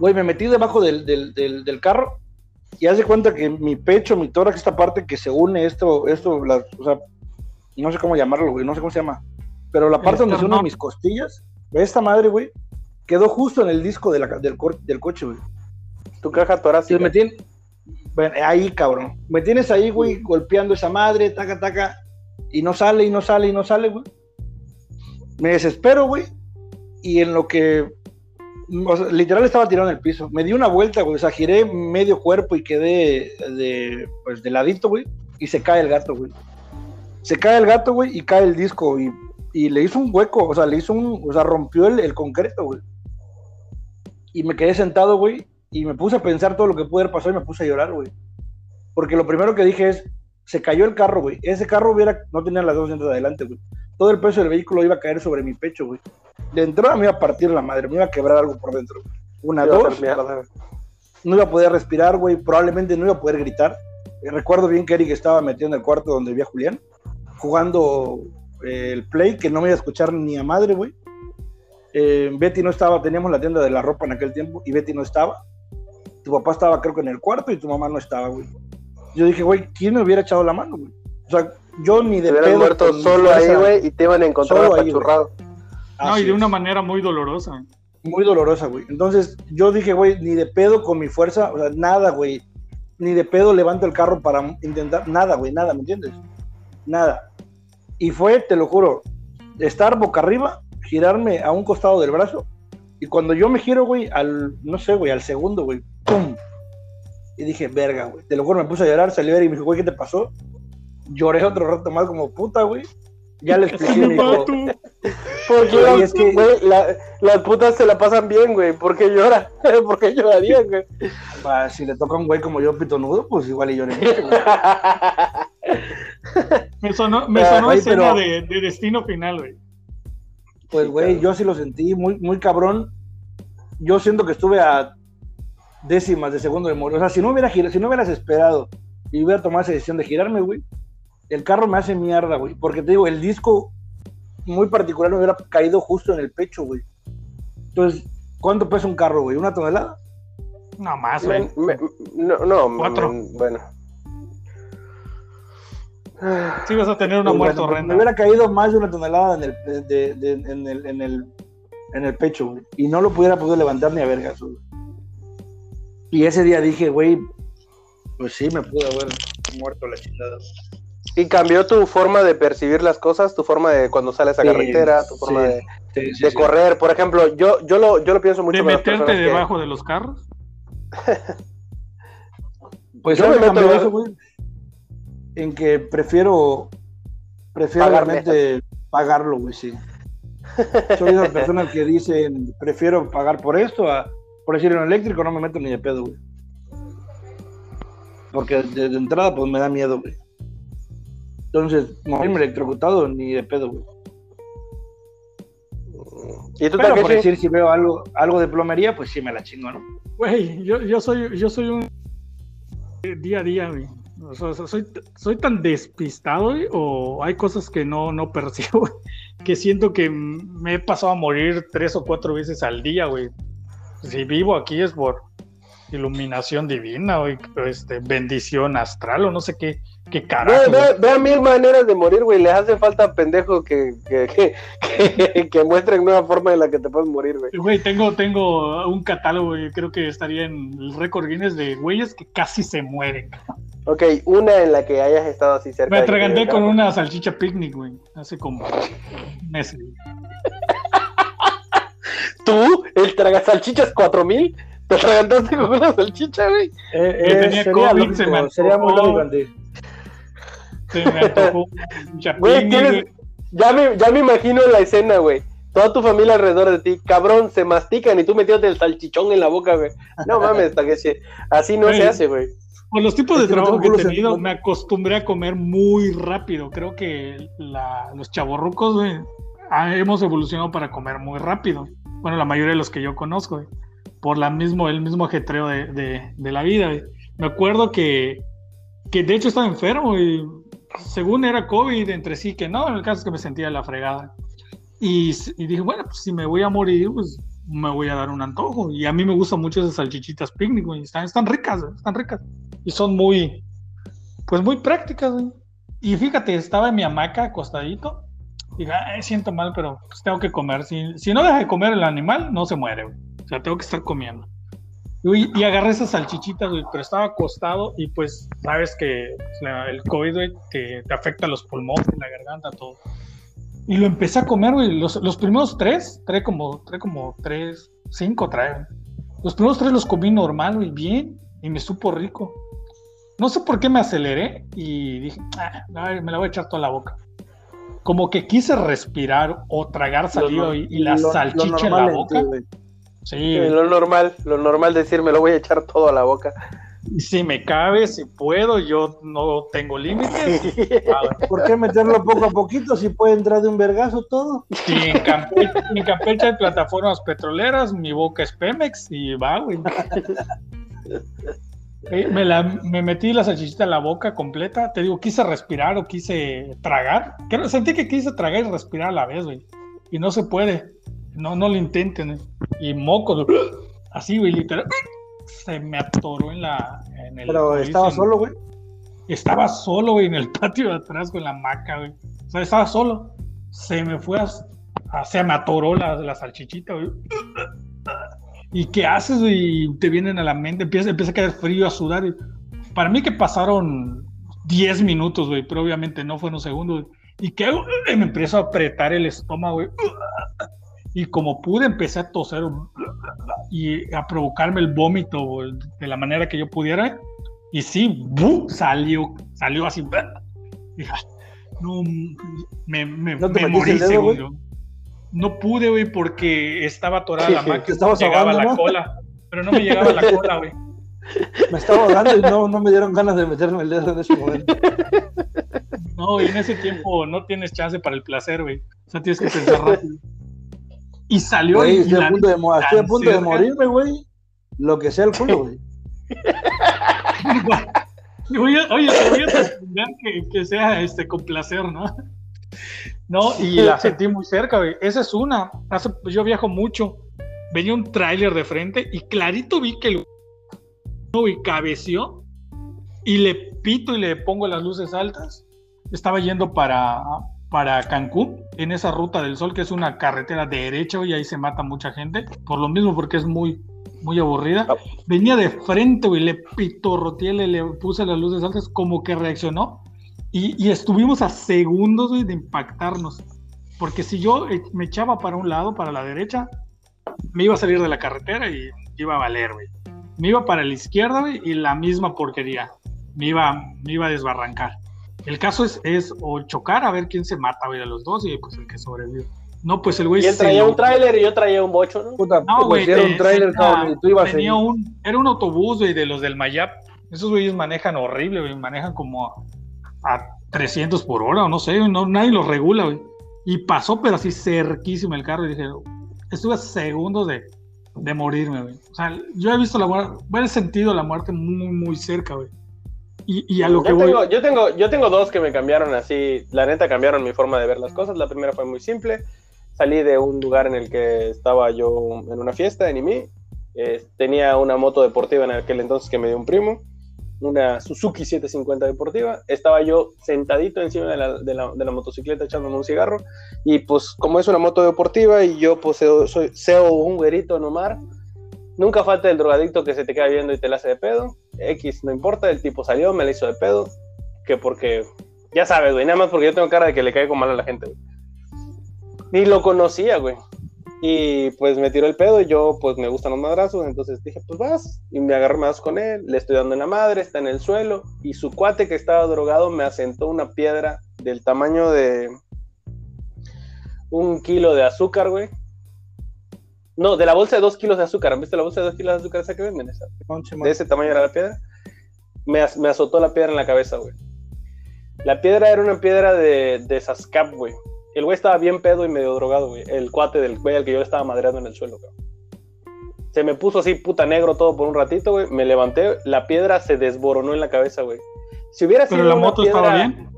Güey, me metí debajo del, del, del, del carro y haz de cuenta que mi pecho, mi tórax, esta parte que se une esto, esto, la- o sea, no sé cómo llamarlo, güey, no sé cómo se llama, pero la parte donde se unen mis costillas, esta madre, güey, quedó justo en el disco de la- del, del coche, güey. Tu caja torácica. me tien- bueno, ahí, cabrón. Me tienes ahí, güey, golpeando esa madre, taca, taca, y no sale, y no sale, y no sale, güey. Me desespero, güey, y en lo que, o sea, literal estaba tirado en el piso. Me di una vuelta, güey, o sea, giré medio cuerpo y quedé de, pues, de ladito, güey, y se cae el gato, güey. Se cae el gato, güey, y cae el disco, y, y le hizo un hueco, o sea, le hizo un, o sea, rompió el, el concreto, güey. Y me quedé sentado, güey, y me puse a pensar todo lo que pudo haber pasado y me puse a llorar, güey. Porque lo primero que dije es, se cayó el carro, güey. Ese carro hubiera, no tenía las dos llantas de adelante, güey. Todo el peso del vehículo iba a caer sobre mi pecho, güey. De entrada me iba a partir la madre, me iba a quebrar algo por dentro. Una, Iba a dos, no iba a poder respirar, güey. Probablemente no iba a poder gritar. Recuerdo bien que Eric estaba metido en el cuarto donde vivía Julián, jugando el play, que no me iba a escuchar ni a madre, güey. Eh, Betty no estaba, teníamos la tienda de la ropa en aquel tiempo, y Betty no estaba. Tu papá estaba, creo que en el cuarto, y tu mamá no estaba, güey. Yo dije, güey, ¿quién me hubiera echado la mano, güey? O sea, yo ni de pedo muerto solo ahí, güey, y te iban a encontrar apachurrado. No, Así y de una manera muy dolorosa. muy dolorosa, güey. Entonces yo dije, güey, ni de pedo con mi fuerza, o sea, nada, güey. Ni de pedo levanto el carro para intentar, nada, güey, nada, ¿me entiendes? Nada. Y fue, te lo juro, estar boca arriba, girarme a un costado del brazo, y cuando yo me giro, güey, al, no sé, güey, al segundo, güey, ¡pum! Y dije, verga, güey. Te lo juro, me puse a llorar, salió Eric y me dijo, güey, ¿qué te pasó? Lloré otro rato más como puta, güey. Ya le expliqué, me dijo. Porque Güey, las, es que- güey, la- las putas se la pasan bien, güey. ¿Por qué llora? ¿Por qué llorarían, güey? "Pa, si le toca a un güey como yo, pito nudo, pues igual y lloré mucho, güey. Me sonó, me Ah, sonó güey, escena pero- de, de destino final, güey. Pues, Sí, güey, claro. yo sí lo sentí muy, muy cabrón. Yo siento que estuve a décimas de segundo de morir. O sea, si no hubiera girado, si no hubieras esperado y hubiera tomado esa decisión de girarme, güey, el carro me hace mierda, güey. Porque te digo, el disco muy particular me hubiera caído justo en el pecho, güey. Entonces, ¿cuánto pesa un carro, güey? ¿Una tonelada? No más, güey. No, no, Cuatro. me- bueno. Sí vas a tener una muerte bueno, horrenda. Me hubiera caído más de una tonelada en el, de- de- en el, en el, en el pecho, güey. Y no lo pudiera poder levantar ni a vergas, güey. Y ese día dije, güey, pues sí, me pudo haber muerto la chingada. ¿Y cambió tu forma de percibir las cosas? ¿Tu forma de cuando sales a Sí, carretera? ¿Tu forma sí. de, Sí, de sí. correr? Por ejemplo, yo, yo, lo, yo lo pienso mucho de meterte que- debajo de los carros. Pues Yo me meto debajo- güey. En que prefiero, prefiero Pagarme. realmente pagarlo, güey, sí. Soy de esas personas que dicen, prefiero pagar por esto a por decir en eléctrico, no me meto ni de pedo, güey. Porque de, de entrada, pues me da miedo, güey. Entonces, morirme electrocutado ni de pedo, güey. ¿Y tú Pero por decir, si veo algo, algo de plomería, pues sí me la chingo, ¿no? Güey, yo, yo soy, yo soy un día a día, güey. O soy, soy tan despistado, güey, o hay cosas que no, no percibo, que siento que me he pasado a morir tres o cuatro veces al día, güey. Si vivo aquí es por iluminación divina, güey, este, bendición astral o no sé qué, qué carajo. ve, güey. ve a mil maneras de morir, güey. Les hace falta pendejos que, que, que, que, que muestren nueva forma en la que te puedes morir, güey. Güey, tengo, tengo un catálogo, güey, creo que estaría en el récord Guinness de güeyes que casi se mueren. Ok, una en la que hayas estado así cerca. Me atraganté con una salchicha picnic, güey, hace como meses. ¿Tú? ¿El tragasalchichas 4000? ¿Te atragantaste con una salchicha, güey? Eh, Que eh, tenía sería, COVID, lógico, se me sería muy lógico, Andy. Se me antojó Güey, tienes... Ya me, ya me imagino la escena, güey. Toda tu familia alrededor de ti, cabrón, se mastican y tú metiéndote el salchichón en la boca, güey. No mames, Takeshi. Así no Güey. se hace, güey. Por los tipos de Es que no trabajo que he tenido, me acostumbré a comer muy rápido. Creo que la- los chavorrucos, güey, hemos evolucionado para comer muy rápido. Bueno, la mayoría de los que yo conozco, güey, por la mismo, el mismo ajetreo de, de- de la vida. güey. Me acuerdo que, que de hecho estaba enfermo y según era COVID, entre sí que no, en el caso es que me sentía la fregada. Y, y dije, bueno, pues si me voy a morir, pues me voy a dar un antojo. Y a mí me gustan mucho esas salchichitas picnic, güey. Están, están ricas, están ricas. Y son muy, pues muy prácticas, güey. Y fíjate, estaba en mi hamaca acostadito. Y dije, "Ay, siento mal, pero pues tengo que comer. Si, si no deja de comer el animal, no se muere, güey. O sea, tengo que estar comiendo. Y, y agarré esas salchichitas, güey, pero estaba acostado y pues sabes que pues, la- el COVID, güey, te, te afecta los pulmones, la garganta, todo. Y lo empecé a comer, güey. Los, los primeros tres, trae como, trae como tres, cinco trae. Los primeros tres los comí normal, güey, bien, y me supo rico. No sé por qué me aceleré y dije, "Ah, me la voy a echar toda la boca. Como que quise respirar o tragar saliva Lo- y, y la lo- lo salchicha en la boca. Sí, lo normal, lo normal decir, me lo voy a echar todo a la boca. Y si me cabe, si puedo, yo no tengo límites. ¿Por qué meterlo poco a poquito si puede entrar de un vergazo todo? Si en Campeche, en Campeche hay plataformas petroleras, mi boca es Pemex y va, güey. Eh, Me, la, me metí la salchichita en la boca completa. Te digo, quise respirar o quise tragar. Sentí que quise tragar y respirar a la vez, güey. Y no se puede. No, no lo intenten. eh. Y güey. así, güey, literal. Se me atoró en la. En el, Pero estaba solo, güey. Estaba solo, güey, en el patio de atrás con la maca, güey. O sea, estaba solo. Se me fue a, a- se me atoró la, la salchichita, güey. ¿Y qué haces, güey? Y Te vienen a la mente, empieza, empieza a caer frío, a sudar. y- Para mí que pasaron 10 minutos, güey, pero obviamente no fueron segundos. güey. ¿Y qué hago? Y me empiezo a apretar el estómago, güey. Y como pude, empecé a toser y a provocarme el vómito de la manera que yo pudiera. Y sí, ¡bu! salió, salió así. Dije, "Ah, no, me, me, ¿No me morí, dedo, según yo. No pude, güey, porque estaba atorada la Sí, máquina. te estabas no llegaba ahogando, la cola. Pero no me llegaba la cola, güey. Me estaba ahogando y no, no me dieron ganas de meterme el dedo en ese momento. No, y en ese tiempo no tienes chance para el placer, güey. O sea, tienes que pensar rápido. Y salió Güey, y estoy a punto de, mo- estoy a tan punto de cerca. morirme, güey. Lo que sea el culo, güey. Oye, oye, te voy a responder que, que sea este, con placer, ¿no? No, y la sentí muy cerca, güey. Esa es una. Hace- yo viajo mucho. Venía un tráiler de frente y clarito vi que el güey cabeció y le pito y le pongo las luces altas. Estaba yendo para, para Cancún, en esa ruta del sol, que es una carretera derecha, y ahí se mata mucha gente. Por lo mismo, porque es muy, muy aburrida. Ah. Venía de frente, güey, le pitorroteé, le, le puse las luces altas, como que reaccionó. Y, y estuvimos a segundos, güey, de impactarnos. Porque si yo eh, me echaba para un lado, para la derecha, me iba a salir de la carretera y iba a valer, güey. Me iba para la izquierda, güey, y la misma porquería. Me iba, me iba a desbarrancar. El caso es, es o chocar a ver quién se mata, güey, a los dos y pues el que sobrevive. No, pues el güey Y él se traía lo- un tráiler y yo traía un bocho, ¿no? Puta, No, güey, pues, era un trailer, era- cabrón, y tú ibas tenía un, era un autobús, güey, de los del Mayap. Esos güeyes manejan horrible, güey, manejan como a, a 300 por hora, o no sé, no, nadie los regula, güey. Y pasó, pero así cerquísimo el carro, y dije, estuve a segundos de, de morirme, güey. O sea, yo he visto la muerte, he sentido la muerte muy, muy cerca, güey. Y, y a lo que yo, voy... tengo, yo, tengo, yo tengo dos que me cambiaron así, la neta cambiaron mi forma de ver las cosas. La primera fue muy simple. Salí de un lugar en el que estaba yo en una fiesta en Imi. Eh, tenía una moto deportiva en aquel entonces que me dio un primo, una Suzuki 750 deportiva. Estaba yo sentadito encima de la, de la- de la motocicleta echándome un cigarro. Y pues como es una moto deportiva y yo pues seo- soy SEO un güerito en Omar, nunca falta el drogadicto que se te queda viendo y te la hace de pedo. X, no importa, el tipo salió, me la hizo de pedo. Que porque, ya sabes, güey, nada más porque yo tengo cara de que le caigo mal a la gente, güey. Ni lo conocía, güey. Y pues me tiró el pedo y yo pues me gustan los madrazos, entonces dije, pues vas. Y me agarré más con él, le estoy dando en la madre, está en el suelo. Y su cuate que estaba drogado me asentó una piedra del tamaño de un kilo de azúcar, güey. No, de la bolsa de dos kilos de azúcar. ¿Han visto la bolsa de dos kilos de azúcar esa que venden? Esa? De ese tamaño era la piedra, me, az- me azotó la piedra en la cabeza, güey. La piedra era una piedra de, de Sascap, güey. El güey estaba bien pedo y medio drogado, güey. El cuate del güey al que yo estaba madreando en el suelo, cabrón. Se me puso así puta negro todo por un ratito, güey. Me levanté, la piedra se desboronó en la cabeza, güey. Si hubiera sido Pero la una moto estaba bien.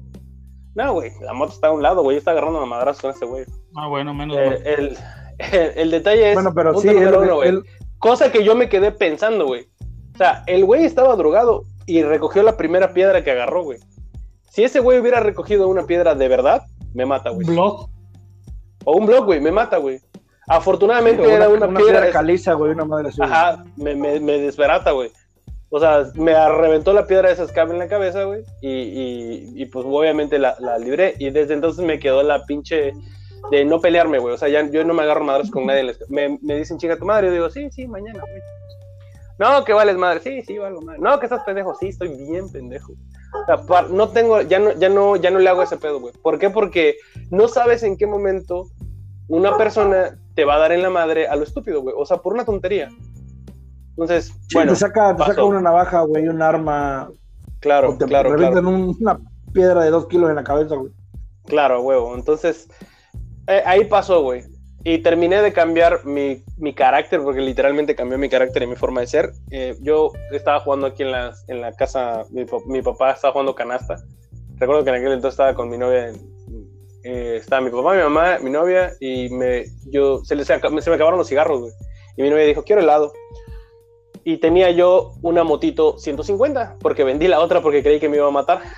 No, güey, la moto está a un lado, güey. Yo estaba agarrando a madrazos con ese güey. Ah, bueno, menos Eh, mal. el, el, el detalle es. Bueno, pero sí, él, número uno, güey. él- Cosa que yo me quedé pensando, güey. O sea, el güey estaba drogado y recogió la primera piedra que agarró, güey. Si ese güey hubiera recogido una piedra de verdad, me mata, güey. Blog. O un blog, güey, me mata, güey. Afortunadamente era una, una piedra. piedra caliza, güey, una madre güey. Ajá, me, me, me desbarata, güey. O sea, me reventó la piedra de esas en la cabeza, güey. Y, y, y, pues obviamente la, la libré. Y desde entonces me quedó la pinche de no pelearme, güey. O sea, ya, yo no me agarro madres con nadie. Me, me dicen, chinga tu madre. Yo digo, sí, sí, mañana, güey. No, que vales madre. Sí, sí, valgo madre. No, que estás pendejo. Sí, estoy bien pendejo. O sea, no tengo, ya no, ya no, ya no le hago ese pedo, güey. ¿Por qué? Porque no sabes en qué momento una persona te va a dar en la madre a lo estúpido, güey. O sea, por una tontería. Entonces, Sí, bueno, te saca, te saca una navaja, güey, un arma. claro, o te claro, revientan claro, un- una piedra de dos kilos en la cabeza, güey. claro, huevo. Entonces, eh, ahí pasó, güey. Y terminé de cambiar mi, mi carácter, porque literalmente cambió mi carácter y mi forma de ser. Eh, yo estaba jugando aquí en la, en la casa, mi, mi papá estaba jugando canasta. Recuerdo que en aquel entonces estaba con mi novia, eh, estaba mi papá, mi mamá, mi novia, y me, yo, se, les, se me acabaron los cigarros, güey. Y mi novia dijo, quiero helado. Y tenía yo una motito 150, porque vendí la otra porque creí que me iba a matar.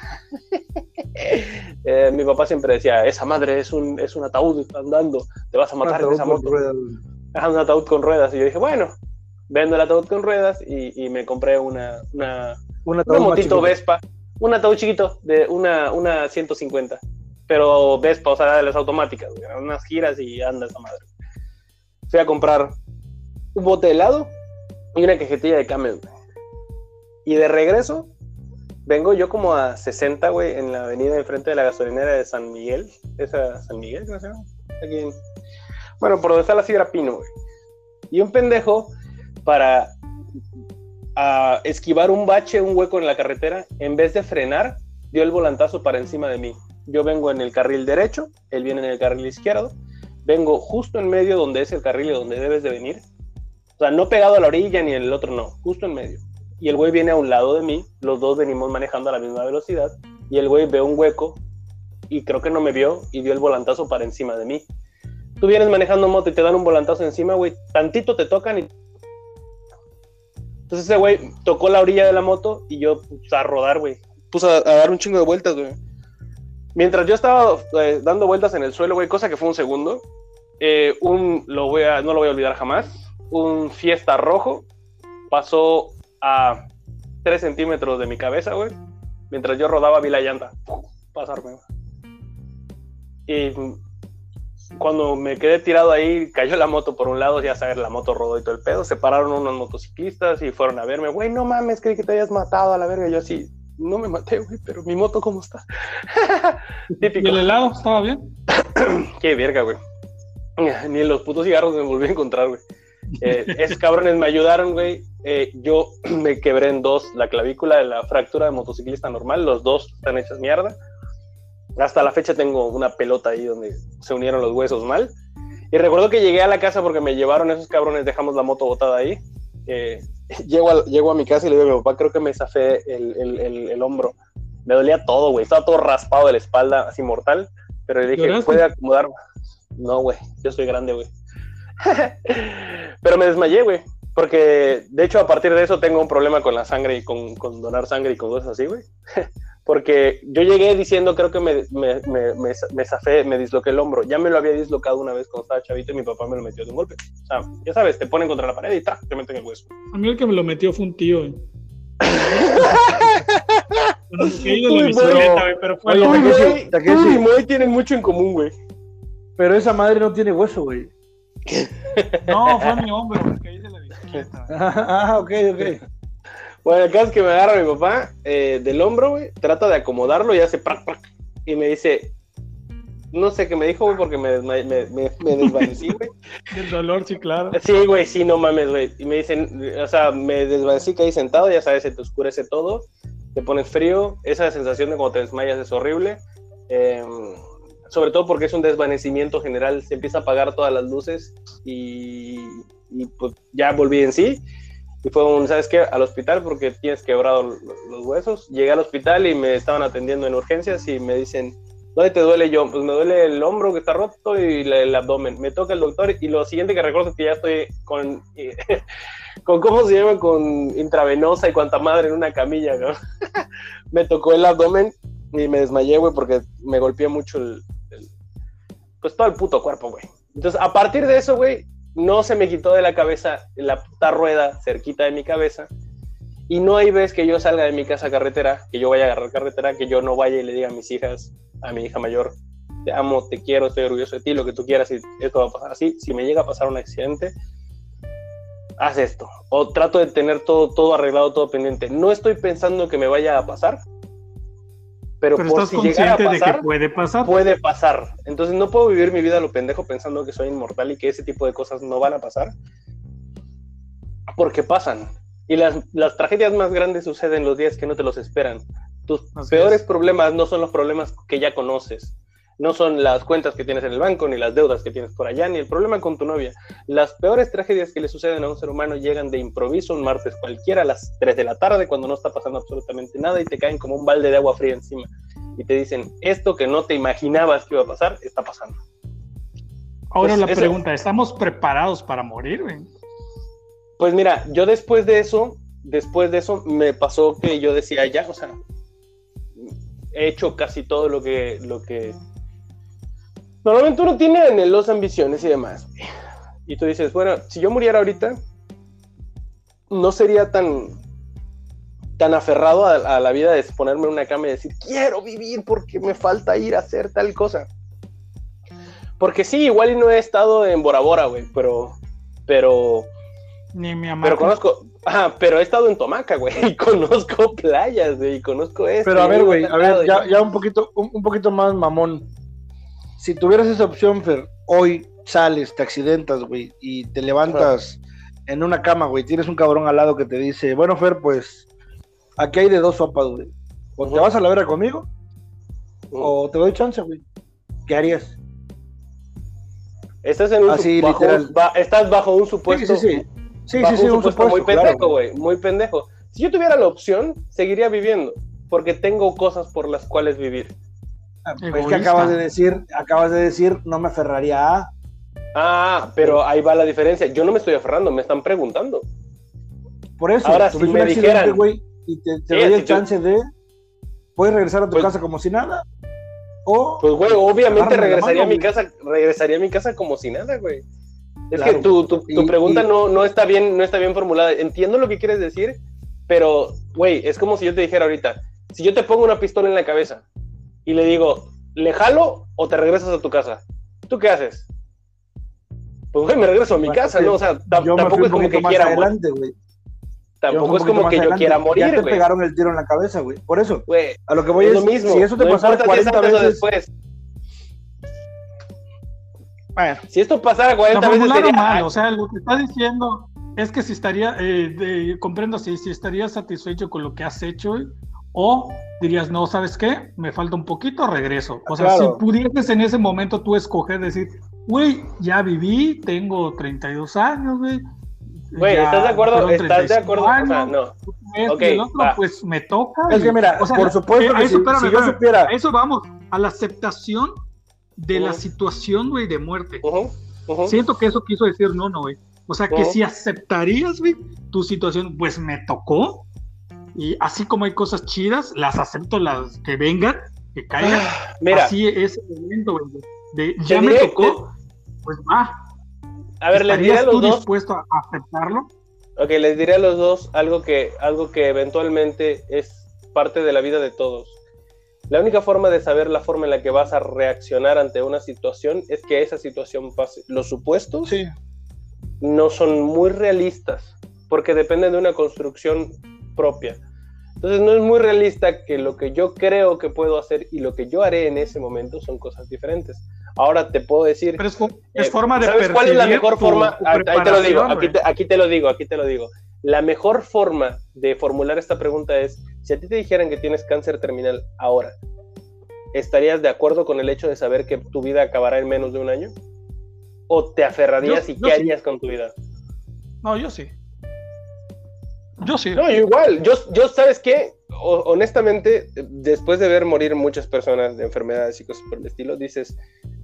Eh, mi papá siempre decía, esa madre es un, es un ataúd andando, te vas a matar en Una esa moto. con. Ajá, un ataúd con ruedas. Y yo dije, bueno, vendo el ataúd con ruedas y, y me compré una, una, Un una motito. Vespa, un ataúd chiquito de una, una 150, pero Vespa, o sea, de las automáticas, unas giras y anda esa madre. Fui a comprar un bote de helado y una cajetilla de camel. Y de regreso, vengo yo como a 60, güey, en la avenida enfrente de la gasolinera de San Miguel. Esa, San Miguel, ¿cómo se llama? Bueno, por donde está la Sidra Pino, güey. Y un pendejo, para a esquivar un bache, un hueco en la carretera, en vez de frenar, dio el volantazo para encima de mí. Yo vengo en el carril derecho, él viene en el carril izquierdo, vengo justo en medio donde es el carril y donde debes de venir. Sea, no pegado a la orilla ni el otro no, justo en medio. Y el güey viene a un lado de mí, los dos venimos manejando a la misma velocidad, y el güey ve un hueco y creo que no me vio y dio el volantazo para encima de mí. Tú vienes manejando moto y te dan un volantazo encima, güey, tantito te tocan y entonces ese güey tocó la orilla de la moto y yo puse a rodar, güey. Puse a, a dar un chingo de vueltas, güey. Mientras yo estaba eh, dando vueltas en el suelo, güey, cosa que fue un segundo, eh, un, lo voy a, no lo voy a olvidar jamás, un fiesta rojo pasó a 3 centímetros de mi cabeza, güey. Mientras yo rodaba vi la llanta pasarme. Y cuando me quedé tirado ahí, cayó la moto por un lado, ya sabes, la moto rodó y todo el pedo. Se pararon unos motociclistas y fueron a verme, güey, no mames, creí que te hayas matado a la verga. Yo así, no me maté, güey, pero mi moto, ¿cómo está? ¿Y Típico. el helado estaba bien? Qué verga, güey. Ni en los putos cigarros me volví a encontrar, güey. Eh, esos cabrones me ayudaron, güey. Eh, yo me quebré en dos la clavícula de la fractura de motociclista normal. Los dos están hechas mierda. Hasta la fecha tengo una pelota ahí donde se unieron los huesos mal. Y recuerdo que llegué a la casa porque me llevaron esos cabrones, dejamos la moto botada ahí. Eh, llego, a, llego a mi casa y le digo a mi papá, creo que me zafé el, el, el, el hombro. Me dolía todo, güey. Estaba todo raspado de la espalda, así mortal. Pero le dije. ¿puede acomodar? No, güey. Yo soy grande, güey. Pero me desmayé, güey. Porque, de hecho, a partir de eso tengo un problema con la sangre y con, con donar sangre y con cosas así, güey. Porque yo llegué diciendo, creo que me, me, me, me, me zafé, me disloqué el hombro. Ya me lo había dislocado una vez cuando estaba chavito y mi papá me lo metió de un golpe. O sea, ya sabes, te ponen contra la pared y ¡tra! te meten el hueso. A mí el que me lo metió fue un tío. güey. Bueno, Uy, güey, pero fue Oye, Takeshi, Takeshi. tienen mucho en común, güey. Pero esa madre no tiene hueso, güey. No, fue mi hombro, porque hice la bicicleta. ah, ok, ok. Bueno, el caso es que me agarra mi papá eh, del hombro, güey, trata de acomodarlo y hace prac, prac, y me dice, no sé qué me dijo, güey, porque me, me, me, me desvanecí, güey. El dolor, sí, claro. Sí, güey, sí, no mames, güey. Y me dicen, o sea, me desvanecí, caí sentado, ya sabes, se te oscurece todo, te pones frío, esa sensación de cuando te desmayas es horrible. eh, sobre todo porque es un desvanecimiento general, se empieza a apagar todas las luces y, y, pues ya volví en sí. Y fue un, ¿sabes qué? Al hospital porque tienes quebrado los, huesos. Llegué al hospital y me estaban atendiendo en urgencias y me dicen, ¿dónde te duele yo? Pues me duele el hombro que está roto y el abdomen. Me toca el doctor y lo siguiente que recuerdo es que ya estoy con, con ¿cómo se llama? Con intravenosa y cuanta madre en una camilla, ¿no? me tocó el abdomen y me desmayé, güey, porque me golpeé mucho el- pues todo el puto cuerpo, güey. Entonces, a partir de eso, güey, no se me quitó de la cabeza la puta rueda cerquita de mi cabeza. Y no hay vez que yo salga de mi casa carretera, que yo vaya a agarrar carretera, que yo no vaya y le diga a mis hijas, a mi hija mayor, te amo, te quiero, estoy orgulloso de ti, lo que tú quieras, y esto va a pasar así. Si me llega a pasar un accidente, haz esto. O trato de tener todo, todo arreglado, todo pendiente. No estoy pensando que me vaya a pasar, pero, Pero por estás si llegara a consciente de pasar, que puede pasar. puede pasar. Entonces no puedo vivir mi vida a lo pendejo pensando que soy inmortal y que ese tipo de cosas no van a pasar. Porque pasan. Y las, las tragedias más grandes suceden los días que no te los esperan. Tus Así peores es. problemas no son los problemas que ya conoces. No son las cuentas que tienes en el banco, ni las deudas que tienes por allá, ni el problema con tu novia. Las peores tragedias que le suceden a un ser humano llegan de improviso un martes cualquiera a las 3 de la tarde cuando no está pasando absolutamente nada y te caen como un balde de agua fría encima. Y te dicen, esto que no te imaginabas que iba a pasar, está pasando. Ahora Pues la eso- pregunta, ¿estamos preparados para morir, güey? Pues mira, yo después de eso, después de eso me pasó que yo decía ya, o sea, he hecho casi todo lo que, lo que normalmente uno tiene en los ambiciones y demás. Y tú dices, bueno, si yo muriera ahorita, no sería tan tan aferrado a, a la vida de ponerme en una cama y decir, quiero vivir porque me falta ir a hacer tal cosa. Porque sí, igual y no he estado en Bora Bora, güey, pero, pero, Ni mi mamá. pero conozco, ajá, pero he estado en Tomaca, güey, y conozco playas, güey, y conozco esto. Pero a ver, güey, a ver, ya, ya un poquito, un, un poquito más mamón. Si tuvieras esa opción, Fer, hoy sales, te accidentas, güey, y te levantas en una cama, güey, tienes un cabrón al lado que te dice, bueno, Fer, pues, aquí hay de dos sopas, güey. O te vas a la vera conmigo, o te doy chance, güey. ¿Qué harías? Estás en un Así, bajo, literal. ba- estás bajo un Sí, supuesto, sí, sí. Sí, bajo sí, sí, un un supuesto supuesto, muy pendejo, güey, muy pendejo. Si yo tuviera la opción, seguiría viviendo, porque tengo cosas por las cuales vivir. Pues, Es Egoísta. que acabas de decir, acabas de decir, no me aferraría a. Ah, pero ahí va la diferencia. Yo no me estoy aferrando, me están preguntando. Por eso, Ahora, si me dijeran- güey, y te, te Sí, doy el chance de. Puedes regresar a tu Pues- casa como si nada. O. Pues, güey, obviamente regresaría a mi güey. casa, regresaría a mi casa como si nada, güey. Es Claro. que tu, tu, tu Y- pregunta y- no, no está bien, no está bien formulada. Entiendo lo que quieres decir, pero, güey, es como si yo te dijera ahorita, si yo te pongo una pistola en la cabeza y le digo, ¿le jalo o te regresas a tu casa? ¿Tú qué haces? Pues, güey, me regreso a mi Bueno, casa, ¿no? O sea, tampoco es como que quiera morir. adelante, güey. Tampoco es como que yo quiera Ya morir, te güey. pegaron el tiro en la cabeza, güey. Por eso, Güey, a lo que voy es es, lo mismo. si eso te no pasara importa si es 40 antes o veces, después. Bueno, Si esto pasara Lo 40 veces sería... mal, o sea, lo que está diciendo es que si estaría, eh, de- comprendo si, si estarías satisfecho con lo que has hecho, güey, o dirías, no, ¿sabes qué? Me falta un poquito, regreso. O sea, Claro. si pudieses en ese momento tú escoger, decir, güey, ya viví, tengo 32 años, güey. Güey, ¿estás de acuerdo? ¿Estás de 35 acuerdo? O sea, años, no. esto Ok, y el otro, va. pues me toca. es que mira, o sea, por supuesto eh, que eso, si, espérame, si yo supiera, A eso vamos, a la aceptación de la situación, güey, de muerte. Siento que eso quiso decir no, no, güey. O sea, que si aceptarías, güey, tu situación, pues me tocó. Y así como hay cosas chidas, las acepto las que vengan, que caigan. Ah, Mira, Así es el momento, güey. De ya me diré- tocó, pues va. a ver, les diré a ¿Estarías los tú dos dispuesto a aceptarlo? Ok, les diré a los dos algo que, algo que eventualmente es parte de la vida de todos. La única forma de saber la forma en la que vas a reaccionar ante una situación es que esa situación pase. Los supuestos sí, no son muy realistas porque dependen de una construcción propia. Entonces no es muy realista que lo que yo creo que puedo hacer y lo que yo haré en ese momento son cosas diferentes. Ahora te puedo decir... Pero es, Eh, forma de ¿Sabes cuál es la mejor tu- forma? tu Ah, Ahí te lo digo, aquí te, aquí te lo digo, aquí te lo digo. La mejor forma de formular esta pregunta es, si a ti te dijeran que tienes cáncer terminal ahora, ¿estarías de acuerdo con el hecho de saber que tu vida acabará en menos de un año? ¿O te aferrarías Yo- y yo qué sí. harías con tu vida? No, yo sí. Yo sí. No, yo igual. Yo, yo ¿sabes qué? Honestamente, después de ver morir muchas personas de enfermedades y cosas por el estilo, dices,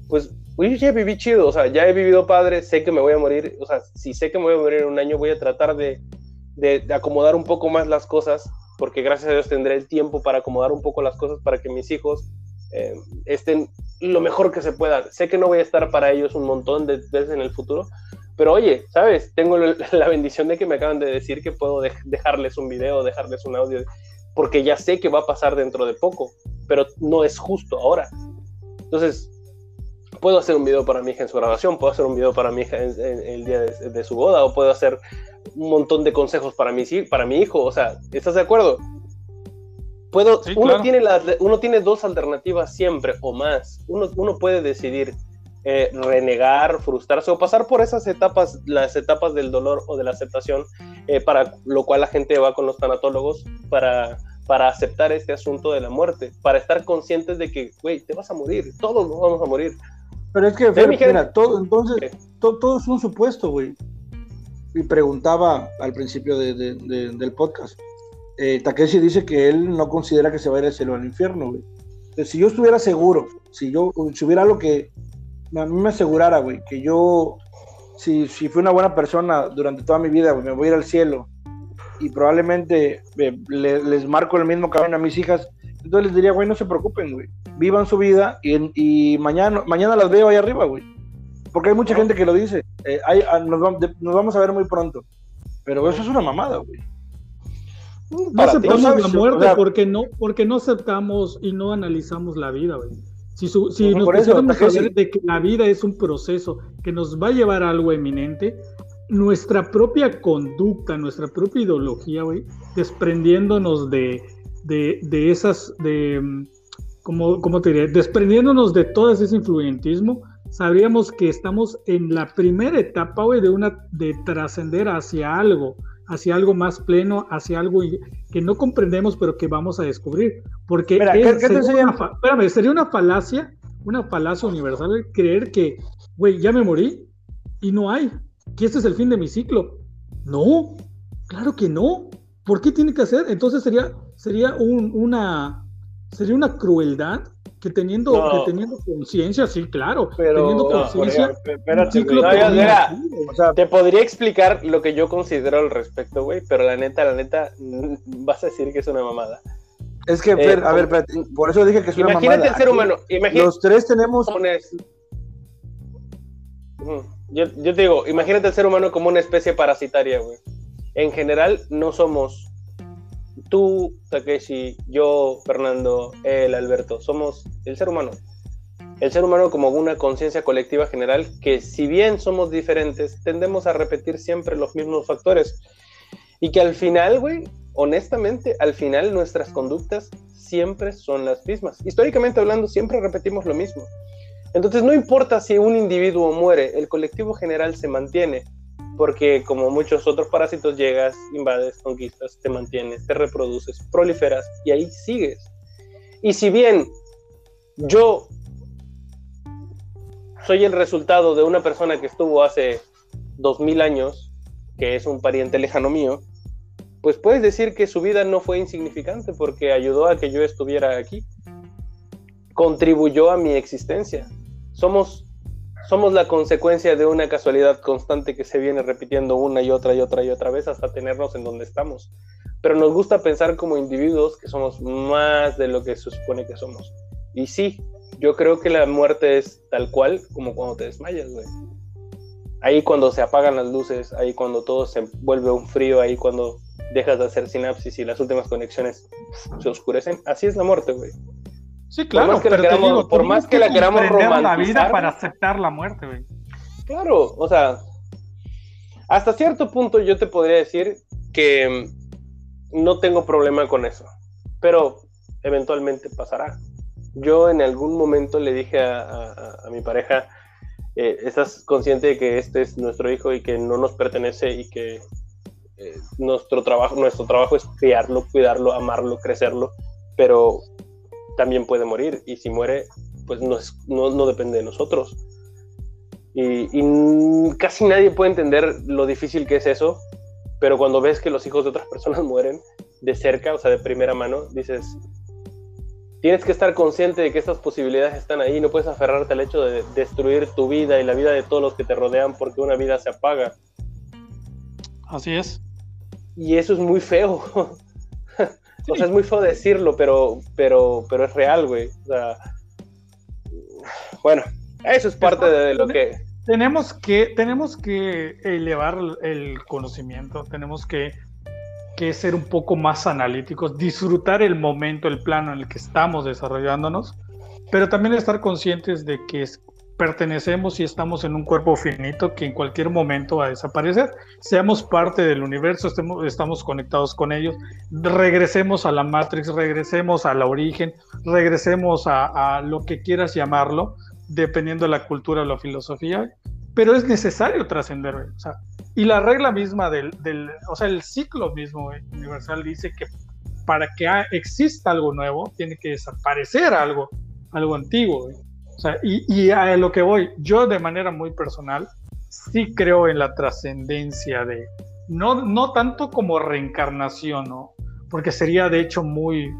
pues, oye, ya viví chido, o sea, ya he vivido padre, sé que me voy a morir, o sea, si sé que me voy a morir en un año, voy a tratar de acomodar un poco más las cosas, porque gracias a Dios tendré el tiempo para acomodar un poco las cosas para que mis hijos eh, estén lo mejor que se pueda. Sé que no voy a estar para ellos un montón de veces en el futuro, pero oye, ¿sabes? Tengo la bendición de que me acaban de decir que puedo dej- dejarles un video, dejarles un audio, porque ya sé que va a pasar dentro de poco, pero no es justo ahora. Entonces, puedo hacer un video para mi hija en su graduación, puedo hacer un video para mi hija en, en- el día de, de su boda, o puedo hacer un montón de consejos para mi, para mi hijo. O sea, ¿estás de acuerdo? Puedo, Sí, uno, claro. tiene la- uno tiene dos alternativas siempre o más. Uno, uno puede decidir eh, renegar, frustrarse o pasar por esas etapas, las etapas del dolor o de la aceptación, eh, para lo cual la gente va con los tanatólogos para, para aceptar este asunto de la muerte, para estar conscientes de que, güey, te vas a morir, todos nos vamos a morir. pero es que, Fer, mira, todo, entonces, to- todo es un supuesto, güey. Y preguntaba al principio de- de- de- del podcast, eh, Takeshi dice que él no considera que se va a ir al cielo al infierno, güey. Entonces, si yo estuviera seguro, si yo, si hubiera algo que a mí me asegurara, güey, que yo, si, si fui una buena persona durante toda mi vida, güey, me voy a ir al cielo y probablemente eh, le- les marco el mismo camino a mis hijas, entonces les diría, güey, no se preocupen, güey, vivan su vida y, y mañana, mañana las veo ahí arriba, güey. Porque hay mucha gente que lo dice, eh, hay- ah, nos, vam- de- nos vamos a ver muy pronto, pero eso es una mamada, güey. No aceptamos No la o muerte sea- porque no, porque no aceptamos y no analizamos la vida, güey. Si, su- si nos pusiéramos a ver de que la vida es un proceso que nos va a llevar a algo eminente, nuestra propia conducta, nuestra propia ideología, güey, desprendiéndonos de, de, de esas, de, mm, ¿cómo, cómo te diré? Desprendiéndonos de todo ese influyentismo, sabríamos que estamos en la primera etapa, güey, de una, de trascender hacia algo, hacia algo más pleno, hacia algo que no comprendemos, pero que vamos a descubrir. Porque Mira, es- ¿qué- qué te sería, una, fa- espérame, sería una falacia, una falacia universal el creer que, güey, ya me morí y no hay, que este es el fin de mi ciclo. No, claro que no. ¿Por qué tiene que hacer? Entonces sería, sería un- una, sería una crueldad que teniendo, No. que teniendo conciencia, sí, claro, Pero, teniendo no, conciencia. No, güey. o sea, Te podría explicar lo que yo considero al respecto, güey, pero la neta, la neta, vas a decir que es una mamada. es que, eh, Fer, a ver, por- espérate, por eso dije que es una Imagínate mamada. el ser Aquí humano, imagínate Los tres tenemos. Yo, yo te digo, imagínate el ser humano como una especie parasitaria, güey. En general, no somos tú, Takeshi, yo, Fernando, él, Alberto. Somos el ser humano. El ser humano como una conciencia colectiva general que si bien somos diferentes, tendemos a repetir siempre los mismos factores. Y que al final, güey, honestamente, al final nuestras conductas siempre son las mismas. Históricamente hablando, siempre repetimos lo mismo. Entonces no importa si un individuo muere, el colectivo general se mantiene, porque como muchos otros parásitos llegas, invades, conquistas, te mantienes, te reproduces, proliferas y ahí sigues. Y si bien yo soy el resultado de una persona que estuvo hace dos mil años, que es un pariente lejano mío, pues puedes decir que su vida no fue insignificante porque ayudó a que yo estuviera aquí, contribuyó a mi existencia. Somos, somos la consecuencia de una casualidad constante que se viene repitiendo una y otra y otra y otra vez hasta tenernos en donde estamos. Pero nos gusta pensar como individuos que somos más de lo que se supone que somos. Y sí, yo creo que la muerte es tal cual como cuando te desmayas, güey. Ahí cuando se apagan las luces, ahí cuando todo se vuelve un frío, ahí cuando dejas de hacer sinapsis y las últimas conexiones se oscurecen. Así es la muerte, güey. Sí, claro, por más que la queramos, por más que, la queramos romantizar, la vida para aceptar la muerte, güey. Claro, o sea, hasta cierto punto yo te podría decir que no tengo problema con eso, pero eventualmente pasará. Yo en algún momento le dije a, mi pareja, eh, ¿estás consciente de que este es nuestro hijo y que no nos pertenece y que eh, nuestro, trabajo, nuestro trabajo es criarlo, cuidarlo, amarlo, crecerlo, pero también puede morir y si muere, pues no, no, depende de nosotros. Y, y casi nadie puede entender lo difícil que es eso, pero cuando ves que los hijos de otras personas mueren de cerca, o sea, de primera mano, dices, tienes que estar consciente de que estas posibilidades están ahí, no puedes aferrarte al hecho de destruir tu vida y la vida de todos los que te rodean porque una vida se apaga. Así es. Y eso es muy feo. o sea, es muy feo decirlo, pero, pero, pero es real, güey. O sea, bueno, eso es parte de lo que... Tenemos que, tenemos que elevar el conocimiento, tenemos que que ser un poco más analíticos, disfrutar el momento, el plano en el que estamos desarrollándonos, pero también estar conscientes de que pertenecemos y estamos en un cuerpo finito que en cualquier momento va a desaparecer. Seamos parte del universo, estemos, estamos conectados con ellos, regresemos a la Matrix, regresemos al origen, regresemos a, a lo que quieras llamarlo, dependiendo de la cultura o la filosofía, pero es necesario trascender. O sea, y la regla misma del, del, o sea, el ciclo mismo universal dice que para que exista algo nuevo, tiene que desaparecer algo, algo antiguo. O sea, y, y, a lo que voy, yo de manera muy personal, sí creo en la trascendencia de, no, no tanto como reencarnación, ¿no? Porque sería de hecho muy,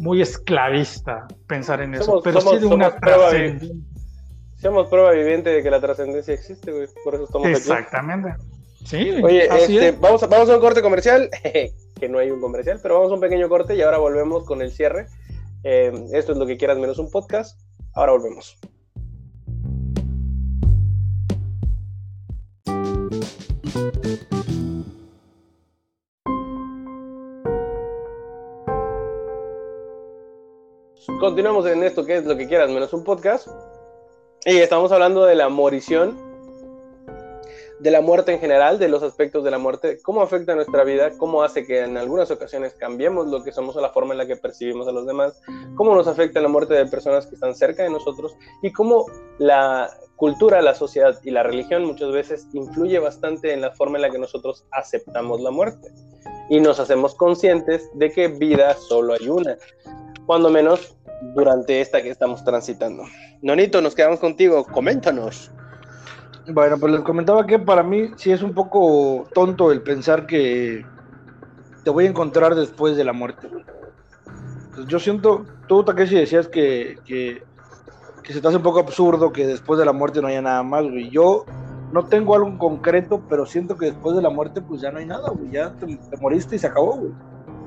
muy esclavista pensar en eso, pero sí de una trascendencia. Somos prueba viviente de que la trascendencia existe, güey. Por eso estamos Exactamente. aquí. Exactamente. Sí, Oye, este, vamos, a, vamos a un corte comercial, que no hay un comercial, pero vamos a un pequeño corte y ahora volvemos con el cierre. Eh, esto es lo que quieras menos un podcast. Ahora volvemos. Continuamos en esto que es lo que quieras menos un podcast. Y estamos hablando de la morición de la muerte en general, de los aspectos de la muerte, cómo afecta nuestra vida, cómo hace que en algunas ocasiones cambiemos lo que somos o la forma en la que percibimos a los demás, cómo nos afecta la muerte de personas que están cerca de nosotros y cómo la cultura, la sociedad y la religión muchas veces influye bastante en la forma en la que nosotros aceptamos la muerte y nos hacemos conscientes de que vida solo hay una, cuando menos durante esta que estamos transitando. Nonito, nos quedamos contigo, coméntanos. Bueno, pues les comentaba que para mí sí es un poco tonto el pensar que te voy a encontrar después de la muerte. Pues yo siento, tú Takeshi decías que, que, que, se te hace un poco absurdo que después de la muerte no haya nada más, güey. Yo no tengo algo concreto, pero siento que después de la muerte pues ya no hay nada, güey. Ya te, te moriste y se acabó, güey.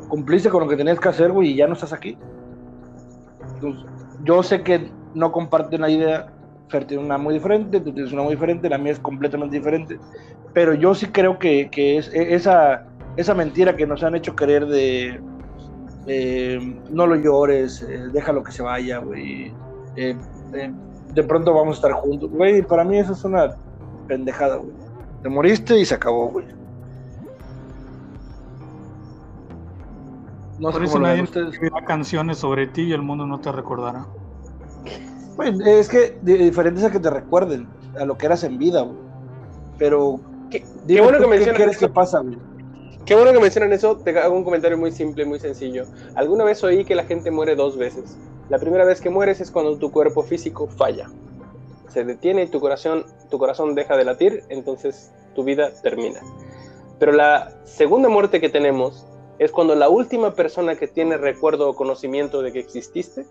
Cumpliste con lo que tenías que hacer, güey, y ya no estás aquí. Entonces, yo sé que no comparten la idea Fer tiene una muy diferente, tú tienes una muy diferente, la mía es completamente diferente. Pero yo sí creo que, que es e, esa, esa mentira que nos han hecho creer de no lo llores, eh, déjalo que se vaya, güey. Eh, eh, de pronto vamos a estar juntos, güey. Para mí eso es una pendejada, güey. Te moriste y se acabó, güey. No sé cómo nadie ustedes. canciones sobre ti y el mundo no te recordará. Güey, es que di- diferente es a que te recuerden a lo que eras en vida, güey. Pero, Qué, dime qué bueno que ¿qué mencionas crees que eso. pasa, güey? Qué bueno que mencionan eso. Te hago un comentario muy simple, muy sencillo. Alguna vez oí que la gente muere dos veces. La primera vez que mueres es cuando tu cuerpo físico falla. Se detiene y tu corazón, tu corazón deja de latir, entonces tu vida termina. Pero la segunda muerte que tenemos es cuando la última persona que tiene recuerdo o conocimiento de que exististe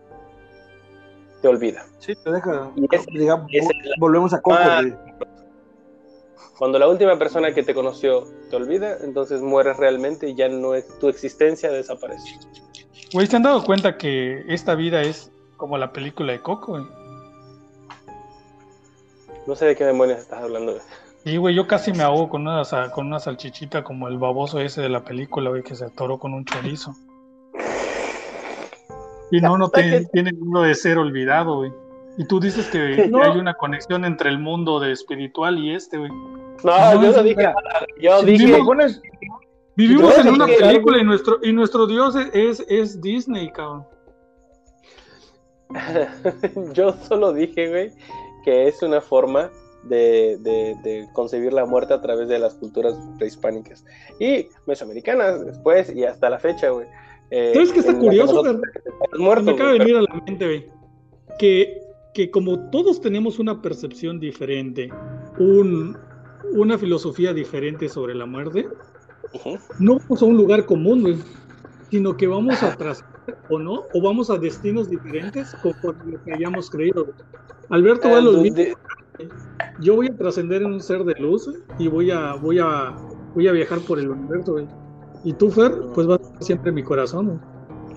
te olvida. Sí, te deja. Y ese- digamos, es volvemos a Coco, Ah. Cuando la última persona que te conoció te olvida, entonces mueres realmente y ya no es tu existencia desaparece. Güey, ¿se han dado cuenta que esta vida es como la película de Coco, güey? No sé de qué demonios estás hablando. güey. Y, güey, yo casi me ahogo con una, con una salchichita como el baboso ese de la película, güey, que se atoró con un chorizo. Y no, no te, tiene uno de ser olvidado, güey. Y tú dices que No. hay una conexión entre el mundo de espiritual y este, güey. No, No, yo no dije nada. Yo Si dije, Vivimos Yo en una película y nuestro, y nuestro dios es, es, es Disney, cabrón. yo solo dije, güey, que es una forma de, de- de concebir la muerte a través de las culturas prehispánicas y mesoamericanas después y hasta la fecha, güey. Eh, ¿Sabes qué está la que curioso, nosotros estamos muertos, me acaba de venir a la mente, güey, que, que como todos tenemos una percepción diferente, un, una filosofía diferente sobre la muerte, pero- Ujú. no vamos a un lugar común, güey, sino que vamos a trascender o no, o vamos a destinos diferentes conforme lo que hayamos creído. güey. Alberto va a los yo voy a trascender en un ser de luz güey, y voy a, voy a, voy a viajar por el universo, güey. Y tú, Fer, pues vas siempre en mi corazón.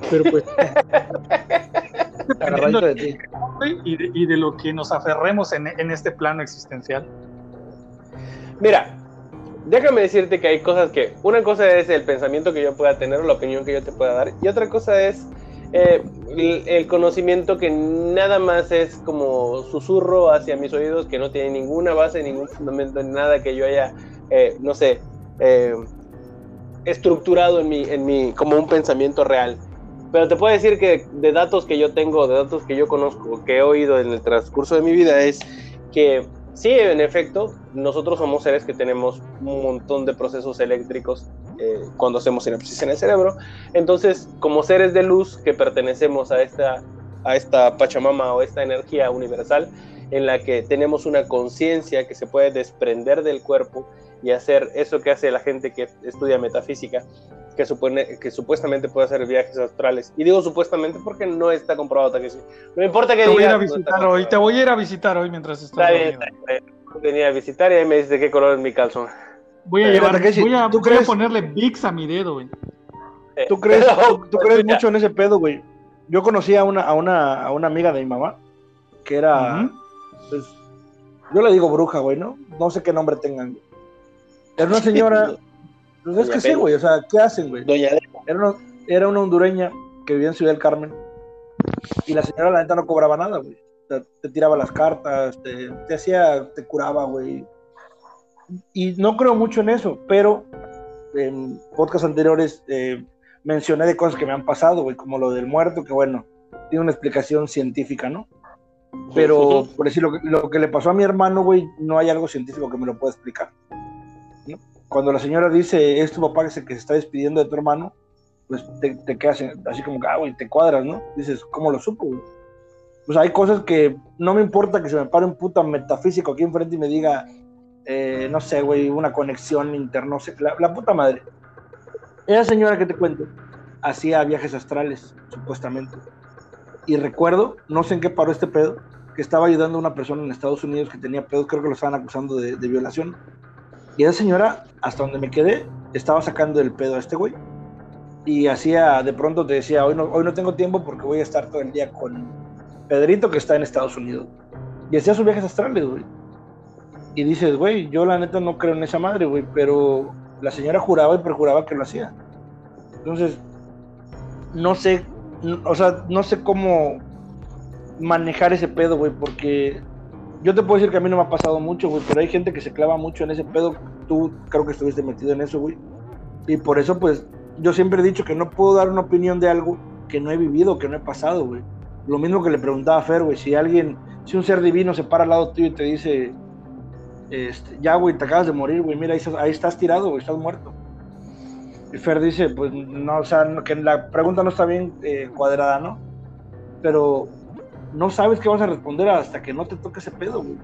Pero pues, de ti. y de, y de lo que nos aferremos en, en este plano existencial. Mira, déjame decirte que hay cosas que. Una cosa es el pensamiento que yo pueda tener o la opinión que yo te pueda dar, y otra cosa es eh, el, el conocimiento que nada más es como susurro hacia mis oídos, que no tiene ninguna base, ningún fundamento, nada que yo haya, eh, no sé, eh, estructurado en mi, en mi, como un pensamiento real. Pero te puedo decir que de datos que yo tengo, de datos que yo conozco, que he oído en el transcurso de mi vida, es que sí, en efecto, nosotros somos seres que tenemos un montón de procesos eléctricos eh, cuando hacemos sinapsis en el cerebro. Entonces, como seres de luz que pertenecemos a esta, a esta Pachamama o esta energía universal, en la que tenemos una conciencia que se puede desprender del cuerpo y hacer eso que hace la gente que estudia metafísica, que, supone, que supuestamente puede hacer viajes astrales. Y digo supuestamente porque no está comprobado que sí. No importa que Te voy a digas, a no visitar hoy, te voy a ir a visitar hoy mientras estás Está bien, dormido. está bien. Venía a visitar y ahí me dice qué color es mi calzón. Voy a llevar, Takeshi, voy a, ¿tú voy a crees- ponerle VIX a mi dedo, güey. Eh, ¿Tú crees, pero, tú, tú crees mira, mucho en ese pedo, güey? Yo conocí a una, a una, a una amiga de mi mamá que era, pues, yo le digo bruja, güey, ¿no? No sé qué nombre tengan. güey. Era una señora, pues es que sí, güey, o sea, ¿qué hacen, güey? Doña Era una, era una hondureña que vivía en Ciudad del Carmen y la señora, la neta, no cobraba nada, güey. O sea, te tiraba las cartas, te, te hacía, te curaba, güey. Y no creo mucho en eso, pero en podcasts anteriores eh, mencioné de cosas que me han pasado, güey, como lo del muerto, que bueno, tiene una explicación científica, ¿no? Pero, por decir, lo que, lo que le pasó a mi hermano, güey, no hay algo científico que me lo pueda explicar. Cuando la señora dice, es tu papá que se, que se está despidiendo de tu hermano, pues te, te quedas así como, ah, güey, te cuadras, ¿no? Dices, ¿cómo lo supo, güey? Pues hay cosas que no me importa que se me pare un puta metafísico aquí enfrente y me diga, eh, no sé, güey, una conexión interna, no sé, la, la puta madre. Esa señora que te cuento hacía viajes astrales, supuestamente. Y recuerdo, no sé en qué paró este pedo, que estaba ayudando a una persona en Estados Unidos que tenía pedos, creo que lo estaban acusando de, de violación. Y esa señora, hasta donde me quedé, estaba sacando el pedo a este güey. Y hacía, de pronto te decía, hoy no, hoy no tengo tiempo porque voy a estar todo el día con Pedrito que está en Estados Unidos. Y hacía sus viajes astrales, güey. Y dices, güey, yo la neta no creo en esa madre, güey, pero la señora juraba y perjuraba que lo hacía. Entonces, no sé, o sea, no sé cómo manejar ese pedo, güey, porque yo te puedo decir que a mí no me ha pasado mucho, güey, pero hay gente que se clava mucho en ese pedo. Tú creo que estuviste metido en eso, güey. Y por eso, pues, yo siempre he dicho que no puedo dar una opinión de algo que no he vivido, que no he pasado, güey. Lo mismo que le preguntaba a Fer, güey, si alguien, si un ser divino se para al lado tuyo y te dice, este, ya, güey, te acabas de morir, güey, mira, ahí estás, ahí estás tirado, güey, estás muerto. Y Fer dice, pues no, o sea, que la pregunta no está bien eh, cuadrada, ¿no? Pero no sabes qué vas a responder hasta que no te toque ese pedo, güey.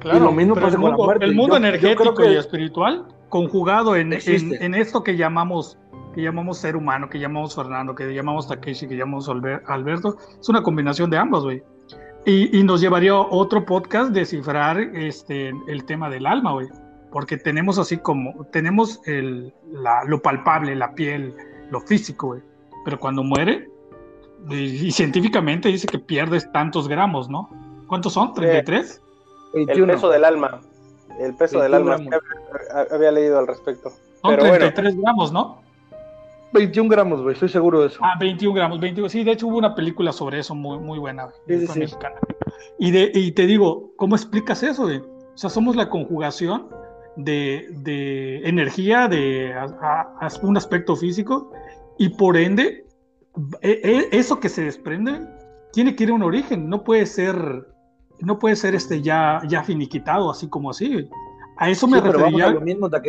Claro, lo mismo pasa el mundo, con la muerte. El mundo energético y espiritual conjugado en, en, esto que llamamos que llamamos ser humano, que llamamos Fernando, que llamamos Takeshi, que llamamos Alberto, es una combinación de ambos, güey. Y, y, nos llevaría otro podcast descifrar este, el tema del alma, güey. Porque tenemos así como, tenemos el, la, lo palpable, la piel, lo físico, güey. Pero cuando muere, y, científicamente dice que pierdes tantos gramos, ¿no? ¿Cuántos son? ¿33? El peso del alma. El peso del alma. Había, leído al respecto. Son 33 gramos, ¿no? 21 gramos, güey, estoy seguro de eso. Ah, 21 gramos, 21. Sí, de hecho hubo una película sobre eso muy, muy buena, sí, sí, mexicana. Y, de, y te digo, ¿cómo explicas eso? Güey? O sea, somos la conjugación de, de energía, de un aspecto físico, y por ende, eso que se desprende tiene que ir a un origen, no puede ser no puede ser este ya, ya finiquitado así como así. A eso me refería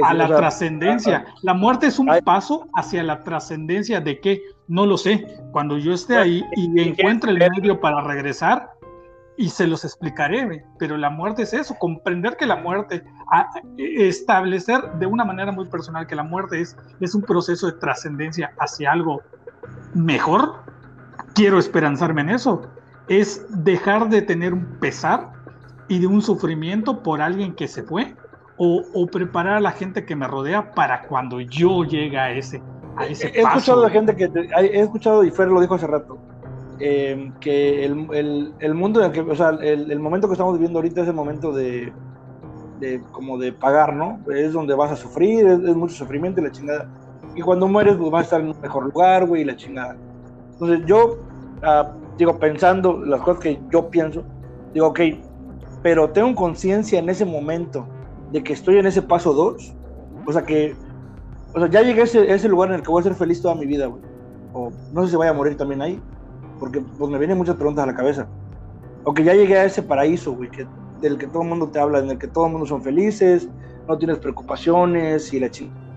a, la trascendencia. La muerte es un paso hacia la trascendencia de que no lo sé. Cuando yo esté ahí y encuentre el medio para regresar, y se los explicaré, pero la muerte es eso, comprender que la muerte, establecer de una manera muy personal que la muerte es, es un proceso de trascendencia hacia algo mejor, quiero esperanzarme en eso es dejar de tener un pesar y de un sufrimiento por alguien que se fue o, preparar a la gente que me rodea para cuando yo llegue a ese, a ese he, escuchado a la gente que he escuchado y Fer lo dijo hace rato em, que el, el, mundo en el que o sea el, el, momento que estamos viviendo ahorita es el momento de, de como de pagar no es donde vas a sufrir es, mucho sufrimiento y la chingada y cuando mueres pues vas a estar en un mejor lugar güey y la chingada entonces yo uh, digo, pensando las cosas que yo pienso, digo, ok, pero tengo conciencia en ese momento de que estoy en ese paso 2, o sea que, o sea, ya llegué a ese, lugar en el que voy a ser feliz toda mi vida, güey. O no sé si voy a morir también ahí, porque pues me vienen muchas preguntas a la cabeza. O que ya llegué a ese paraíso, güey, que, del que todo el mundo te habla, en el que todo el mundo son felices, no tienes preocupaciones y la chingada.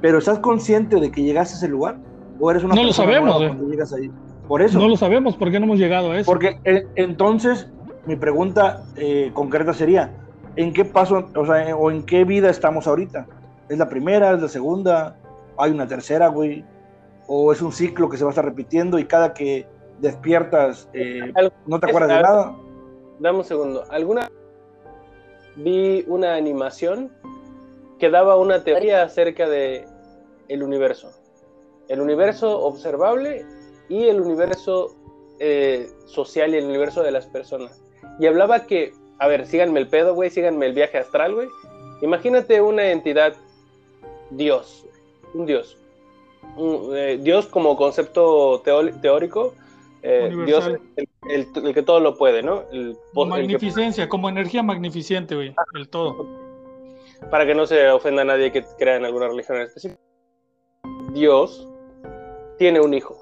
Pero ¿estás consciente de que llegaste a ese lugar? ¿O eres una no lo sabemos, cuando llegas ahí? Por eso. No lo sabemos, ¿por qué no hemos llegado a eso? Porque eh, entonces mi pregunta eh, concreta sería, ¿en qué paso, o sea, o en qué vida estamos ahorita? ¿Es la primera, es la segunda? ¿Hay una tercera, güey? ¿O es un ciclo que se va a estar repitiendo y cada que despiertas eh, no te acuerdas de nada? Dame un segundo. ¿Alguna vi una animación que daba una teoría acerca de el universo? El universo observable y el universo eh, social y el universo de las personas. Y hablaba que, a ver, síganme el pedo, güey, síganme el viaje astral, güey. Imagínate una entidad, Dios, un Dios. Eh, Dios como concepto teórico, eh, Dios el, el, que todo lo puede, ¿no? El, Magnificencia, como energía magnificente, güey, el todo. Para que no se ofenda a nadie que crea en alguna religión en específico. Dios tiene un hijo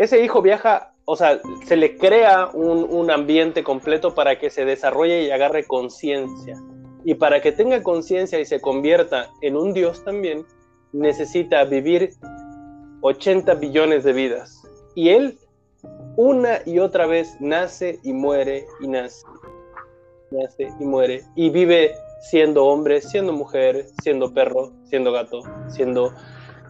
ese hijo viaja, o sea, se le crea un, ambiente completo para que se desarrolle y agarre conciencia. Y para que tenga conciencia y se convierta en un Dios también, necesita vivir 80 billones de vidas. Y él una y otra vez nace y muere y nace. Nace y muere. Y vive siendo hombre, siendo mujer, siendo perro, siendo gato, siendo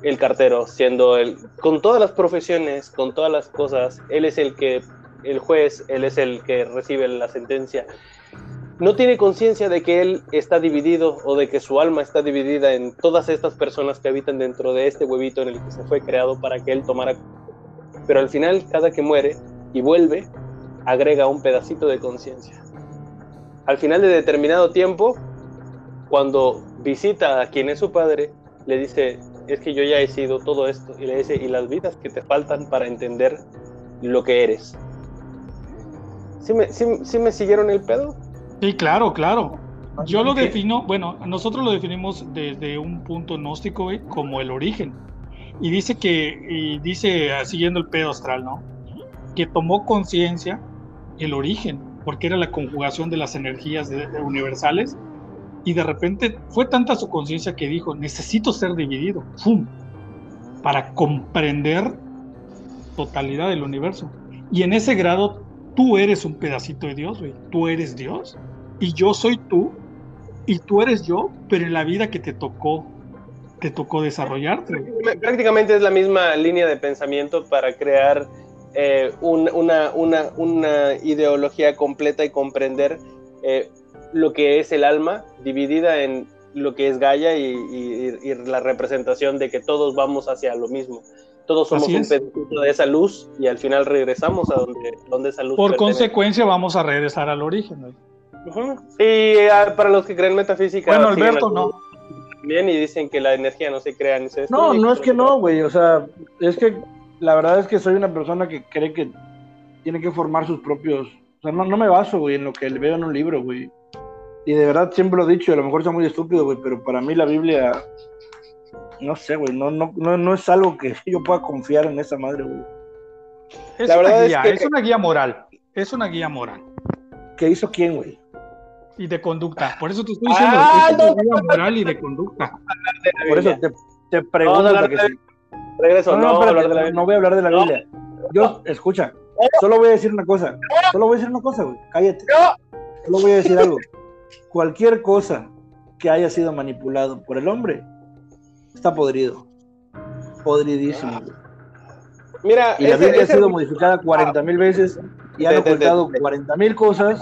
el cartero, siendo el, con todas las profesiones, con todas las cosas, él es el que, el juez, él es el que recibe la sentencia. No tiene conciencia de que él está dividido o de que su alma está dividida en todas estas personas que habitan dentro de este huevito en el que se fue creado para que él tomara. Pero al final, cada que muere y vuelve, agrega un pedacito de conciencia. Al final de determinado tiempo, cuando visita a quien es su padre, le dice, es que yo ya he sido todo esto. Y le dice, y las vidas que te faltan para entender lo que eres. ¿Sí me, sí, me siguieron el pedo? Sí, claro, claro. Yo lo defino, bueno, nosotros lo definimos desde un punto gnóstico como el origen. Y dice que, y dice, siguiendo el pedo astral, ¿no? que tomó conciencia el origen, porque era la conjugación de las energías de- de universales, y de repente fue tanta su conciencia que dijo, necesito ser dividido, ¡fum! para comprender totalidad del universo. Y en ese grado, tú eres un pedacito de Dios, güey. Tú eres Dios, y yo soy tú, y tú eres yo, pero en la vida que te tocó, te tocó desarrollarte. Prácticamente es la misma línea de pensamiento para crear eh, un- una, una, una ideología completa y comprender eh, lo que es el alma, dividida en lo que es Gaia y, y- y la representación de que todos vamos hacia lo mismo. Todos somos un pedacito de esa luz y al final regresamos a donde, donde esa luz Por pertenece. consecuencia, vamos a regresar al origen. güey. Ujú. Y ah, para los que creen metafísica, Bueno, Alberto, al- no. Bien, y dicen que la energía no se crea ni se No, no es que no, güey. O sea, es que la verdad es que soy una persona que cree que tiene que formar sus propios. O sea, no, no me baso, güey, en lo que veo en un libro, güy. Y de verdad siempre lo he dicho, y a lo mejor está muy estúpido, güey, pero para mí la Biblia. No sé, güey, no, no, no, no es algo que yo pueda confiar en esa madre, güey. Es La una verdad es guía, que- es una guía moral. Es una guía moral ¿Qué hizo quién, güey? y de conducta. Por eso te estoy diciendo, Ah, es una no, guía moral y de conducta. Por eso te, te pregunto que sí. Regreso, No, no, no, espérate, hablar de la no, no voy a hablar de la No. Biblia. Yo, escucha, solo voy a decir una cosa. Solo voy a decir una cosa, güey. Cállate. Solo voy a decir algo. Cualquier cosa que haya sido manipulado por el hombre está podrido. Podridísimo. Mira, Y la ese- Biblia ha sido modificada 40 mil veces y han Detente, ocultado detente. 40 mil cosas.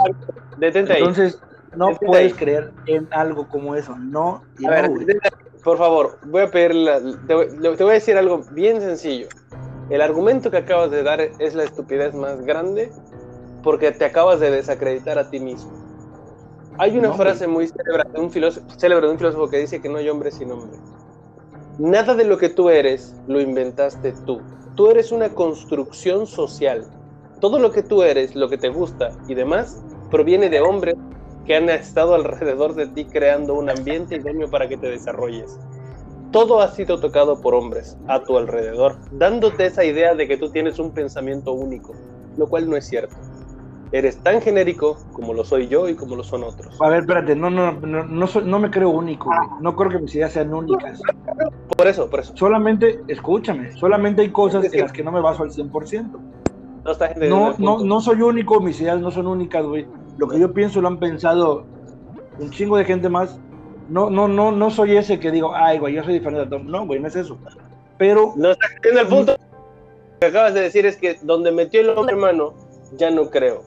detente ahí. Entonces, no Detente puedes ahí. creer en algo como eso. No y A no, ver, güey. detente ahí. por favor, voy a pedir la- te, voy- te voy a decir algo bien sencillo. El argumento que acabas de dar es la estupidez más grande porque te acabas de desacreditar a ti mismo. Hay una No, frase muy célebre de, un filósofo, célebre de un filósofo que dice que no hay hombre sin hombre. Nada de lo que tú eres lo inventaste tú. Tú eres una construcción social. Todo lo que tú eres, lo que te gusta y demás, proviene de hombres que han estado alrededor de ti creando un ambiente idóneo para que te desarrolles. Todo ha sido tocado por hombres a tu alrededor, dándote esa idea de que tú tienes un pensamiento único, lo cual no es cierto. Eres tan genérico como lo soy yo y como lo son otros. A ver, espérate, no, no, no, no, soy- no me creo único, güey. No creo que mis ideas sean únicas. Por eso, por eso. Solamente, escúchame, solamente hay cosas en las que no me baso al 100%. No, estás No, no, no soy único, mis ideas no son únicas, güey. Lo que yo pienso lo han pensado un chingo de gente más. No, no, no, no soy ese que digo, ay, güey, yo soy diferente a Tom. No, güey, no es eso. Pero, No estás el punto. Lo que acabas de decir es que donde metió el hombre hermano, ya no creo.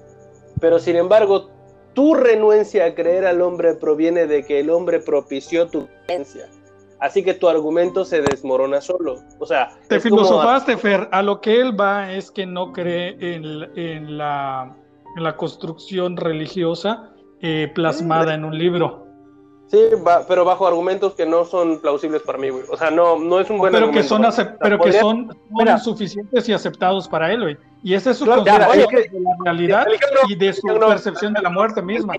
Pero sin embargo, tu renuencia a creer al hombre proviene de que el hombre propició tu creencia. Así que tu argumento se desmorona solo. O sea, Te como- filosofaste, Fer. A lo que él va es que no cree en, en la, en la construcción religiosa eh, plasmada en un libro. Sí, va- pero bajo argumentos que no son plausibles para mí, güey. O sea, no, no es un buen Pero que argumento. son, acep- pero que son, son Mira. suficientes y aceptados para él, güey. Y ese es su Claro, que- de la realidad no, y de su no. percepción de la muerte misma.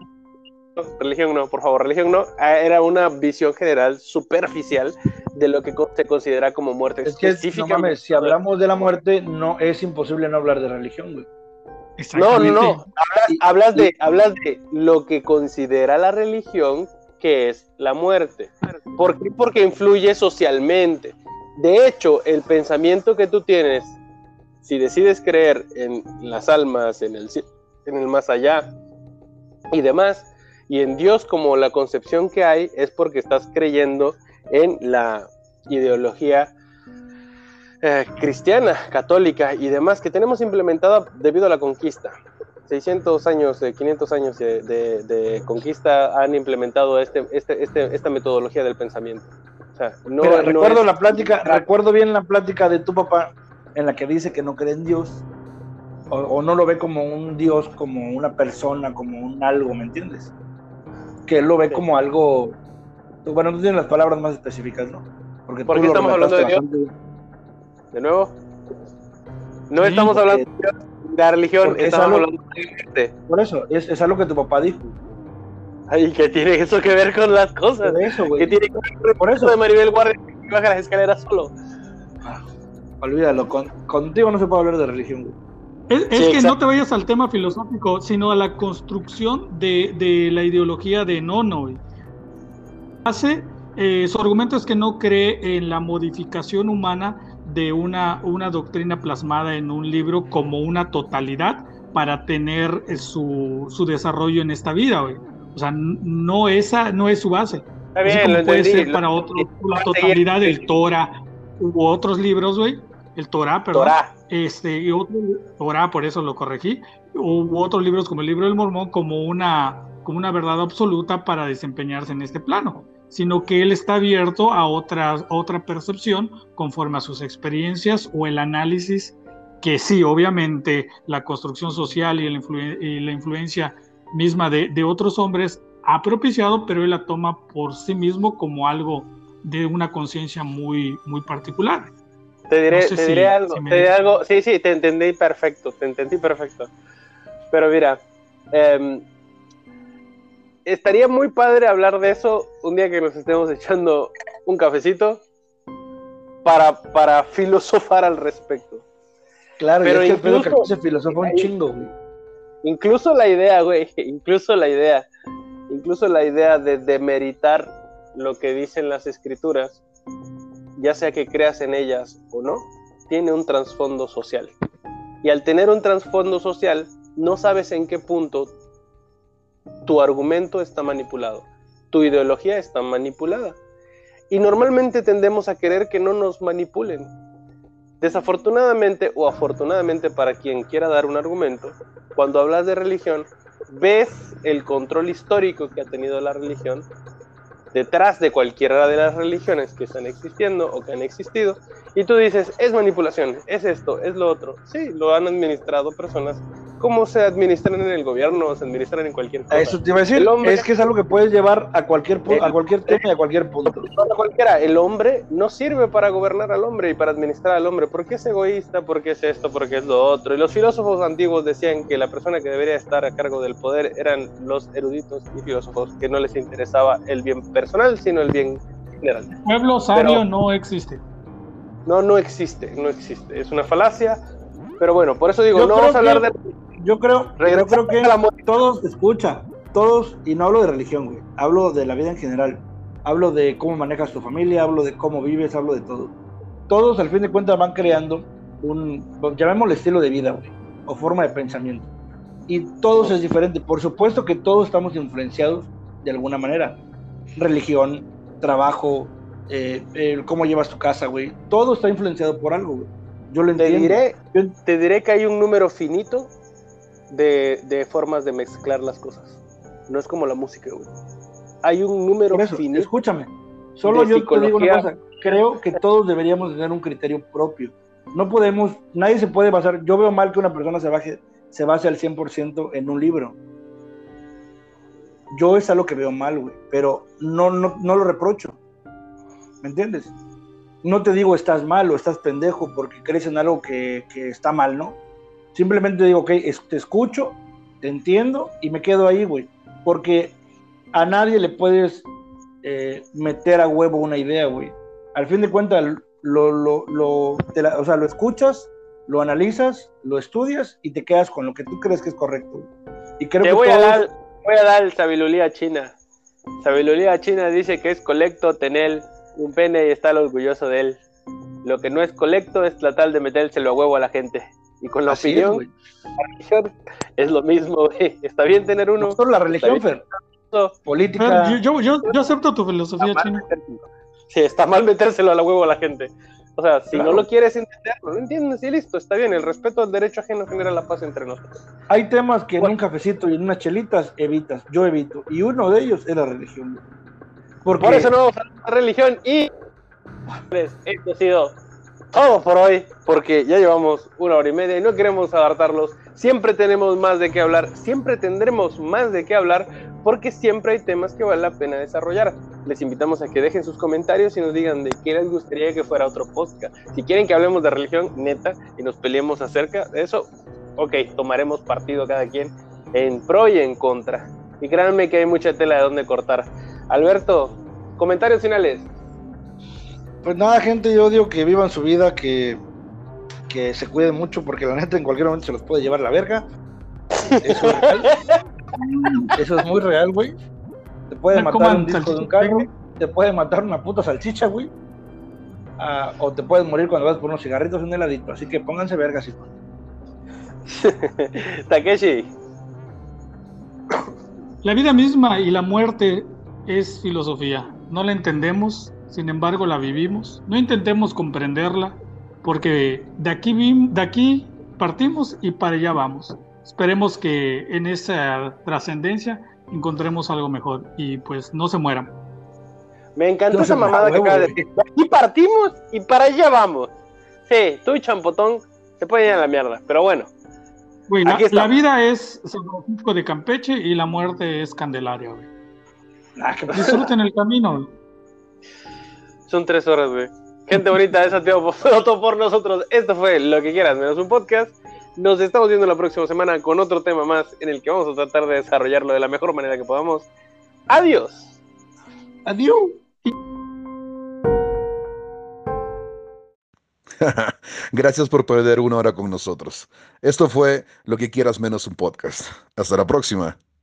Religión no, por favor, religión no. Ah, Era una visión general superficial de lo que se considera como muerte. es que, mames, si hablamos de la muerte, no es imposible no hablar de religión, güey. No, no, no. Hablas, hablas de, hablas de lo que considera la religión que es la muerte. ¿Por qué? Porque influye socialmente. De hecho, el pensamiento que tú tienes, si decides creer en las almas, en el, en el más allá y demás, y en Dios como la concepción que hay, es porque estás creyendo en la ideología eh, cristiana, católica y demás que tenemos implementada debido a la conquista. 600 años, eh, 500 años de, de- de conquista han implementado este, este, este- esta metodología del pensamiento. O sea, no, Mira, no recuerdo es- la plática, recuerdo bien la plática de tu papá en la que dice que no cree en Dios o, o no lo ve como un Dios, como una persona, como un algo, ¿me entiendes? Que él lo ve Sí. como algo. Bueno, tú tienes las palabras más específicas, ¿no? Porque ¿Por qué estamos hablando de Dios? bastante De nuevo. No Sí, estamos porque- hablando de la religión, es estamos algo- hablando de gente. Por eso, es, es algo que tu papá dijo. Ay, ¿qué tiene eso que ver con las cosas? Por eso, ¿Qué güey. tiene que ver con el Por eso. de Maribel Guardia que baja las escaleras solo? Ah, olvídalo, con- contigo no se puede hablar de religión, güey. Es, que no te vayas al tema filosófico, sino a la construcción de, la ideología de Nono. Hace, eh, su argumento es que no cree en la modificación humana de una, una doctrina plasmada en un libro como una totalidad para tener eh, su, su desarrollo en esta vida. O sea, no, esa no es su base. Está bien, puede ser para otro, la totalidad del Torah u otros libros, güey. El Torah, perdón. Torah. Este, y otro, Torah, por eso lo corregí. Hubo otros libros como el libro del Mormón como una, como una verdad absoluta para desempeñarse en este plano, sino que él está abierto a otra, otra percepción conforme a sus experiencias o el análisis que sí, obviamente la construcción social y la, y la influencia misma de, de, otros hombres ha propiciado, pero él la toma por sí mismo como algo de una conciencia muy, muy particular. Te diré, te diré algo, te diré algo, sí, sí, te entendí perfecto, te entendí perfecto. Pero mira, em, estaría muy padre hablar de eso un día que nos estemos echando un cafecito para, para filosofar al respecto. Claro, pero es que el que se filosofa un chingo, güey. Incluso la idea, güey, incluso la idea incluso la idea de demeritar lo que dicen las escrituras, ya sea que creas en ellas o no, tiene un trasfondo social. Y al tener un trasfondo social, no sabes en qué punto tu argumento está manipulado, tu ideología está manipulada. Y normalmente tendemos a querer que no nos manipulen. Desafortunadamente o afortunadamente para quien quiera dar un argumento, cuando hablas de religión, ves el control histórico que ha tenido la religión detrás de cualquiera de las religiones que están existiendo o que han existido, y tú dices, es manipulación, es esto, es lo otro. Sí, lo han administrado personas como se administran en el gobierno, o se administran en cualquier cosa. Eso te iba a decir, es que es algo que puedes llevar a cualquier, a cualquier tema y a cualquier punto. A cualquiera, el hombre no sirve para gobernar al hombre y para administrar al hombre, porque es egoísta, porque es esto, porque es lo otro. Y los filósofos antiguos decían que la persona que debería estar a cargo del poder eran los eruditos y filósofos, que no les interesaba el bien personal, sino el bien general. Pueblo sabio no existe. No, no existe, no existe. Es una falacia. Pero bueno, por eso digo, no vamos a hablar de. Yo creo, yo creo que todos, escucha, todos, y no hablo de religión, güey. Hablo de la vida en general. Hablo de cómo manejas tu familia, hablo de cómo vives, hablo de todo. Todos, al fin de cuentas, van creando un, llamémosle estilo de vida, güey, o forma de pensamiento. Y todos es diferente. Por supuesto que todos estamos influenciados de alguna manera. Religión, trabajo, eh, cómo llevas tu casa, güey. Todo está influenciado por algo, güey. Yo lo entiendo. Te diré, te diré que hay un número finito de, formas de mezclar las cosas. No es como la música, güey. Hay un número finito. Escúchame. Solo yo te digo una cosa. Creo que todos deberíamos tener un criterio propio. No podemos, nadie se puede basar. Yo veo mal que una persona se, baje, se base al 100% en un libro. Yo es algo que veo mal, güey. Pero no, no, no lo reprocho ¿Me entiendes? No te digo estás mal o estás pendejo porque crees en algo que, está mal, ¿no? Simplemente digo, ok, te escucho, te entiendo y me quedo ahí, güey. Porque a nadie le puedes eh, meter a huevo una idea, güey. Al fin de cuentas, lo, lo, lo, o sea, lo escuchas, lo analizas, lo estudias y te quedas con lo que tú crees que es correcto. Y creo te que voy, a dar, voy a dar el sabiduría china. Sabiduría china dice que es colecto tener un pene y está orgulloso de él. Lo que no es colecto es tratar de metérselo a huevo a la gente. Y con la opinión, la religión es lo mismo, güey. Está bien tener uno. No solo la religión, Fer. Política. Yo, yo, yo, acepto tu filosofía china. Sí, está mal metérselo a la huevo a la gente. O sea, si no lo quieres entender, no lo entiendes y listo, está bien. El respeto al derecho ajeno genera la paz entre nosotros. Hay temas que en un cafecito y en unas chelitas evitas. Yo evito. Y uno de ellos es la religión. Por eso no vamos a la religión y esto ha sido todo por hoy, porque ya llevamos una hora y media y no queremos adaptarlos. Siempre tenemos más de qué hablar, siempre tendremos más de qué hablar, porque siempre hay temas que vale la pena desarrollar. Les invitamos a que dejen sus comentarios y nos digan de qué les gustaría que fuera otro podcast. Si quieren que hablemos de religión, neta, y nos peleemos acerca de eso, ok, tomaremos partido cada quien en pro y en contra. Y créanme que hay mucha tela de donde cortar. Alberto, comentarios finales. Pues nada, gente, yo digo que vivan su vida, que, que se cuiden mucho porque la neta en cualquier momento se los puede llevar la verga. Eso es real. Eso es muy real, güey. Te puede No matar coman un disco de un carro, te puede matar una puta salchicha, güey. Ah, o te puedes morir cuando vas por unos cigarritos y un heladito. Así que pónganse vergas, hijos. Takeshi, La vida misma y la muerte es filosofía. No la entendemos, sin embargo la vivimos. No intentemos comprenderla, porque de aquí, de aquí partimos y para allá vamos. Esperemos que en esa trascendencia encontremos algo mejor y pues no se mueran. me encantó No esa mamada que acabas de decir. De aquí partimos y para allá vamos. Sí, tú y Champotón se pueden ir a la mierda, pero bueno. Güey, la, la vida es San Francisco de Campeche y la muerte es Candelaria. güey. Ah. Disfruten el camino. güey. Son tres horas, güey. Gente bonita, eso ha sido todo por nosotros. Esto fue Lo que quieras, menos un podcast. Nos estamos viendo la próxima semana con otro tema más en el que vamos a tratar de desarrollarlo de la mejor manera que podamos. Adiós. Adiós. Gracias por perder una hora con nosotros. Esto fue Lo que quieras menos un podcast. Hasta la próxima.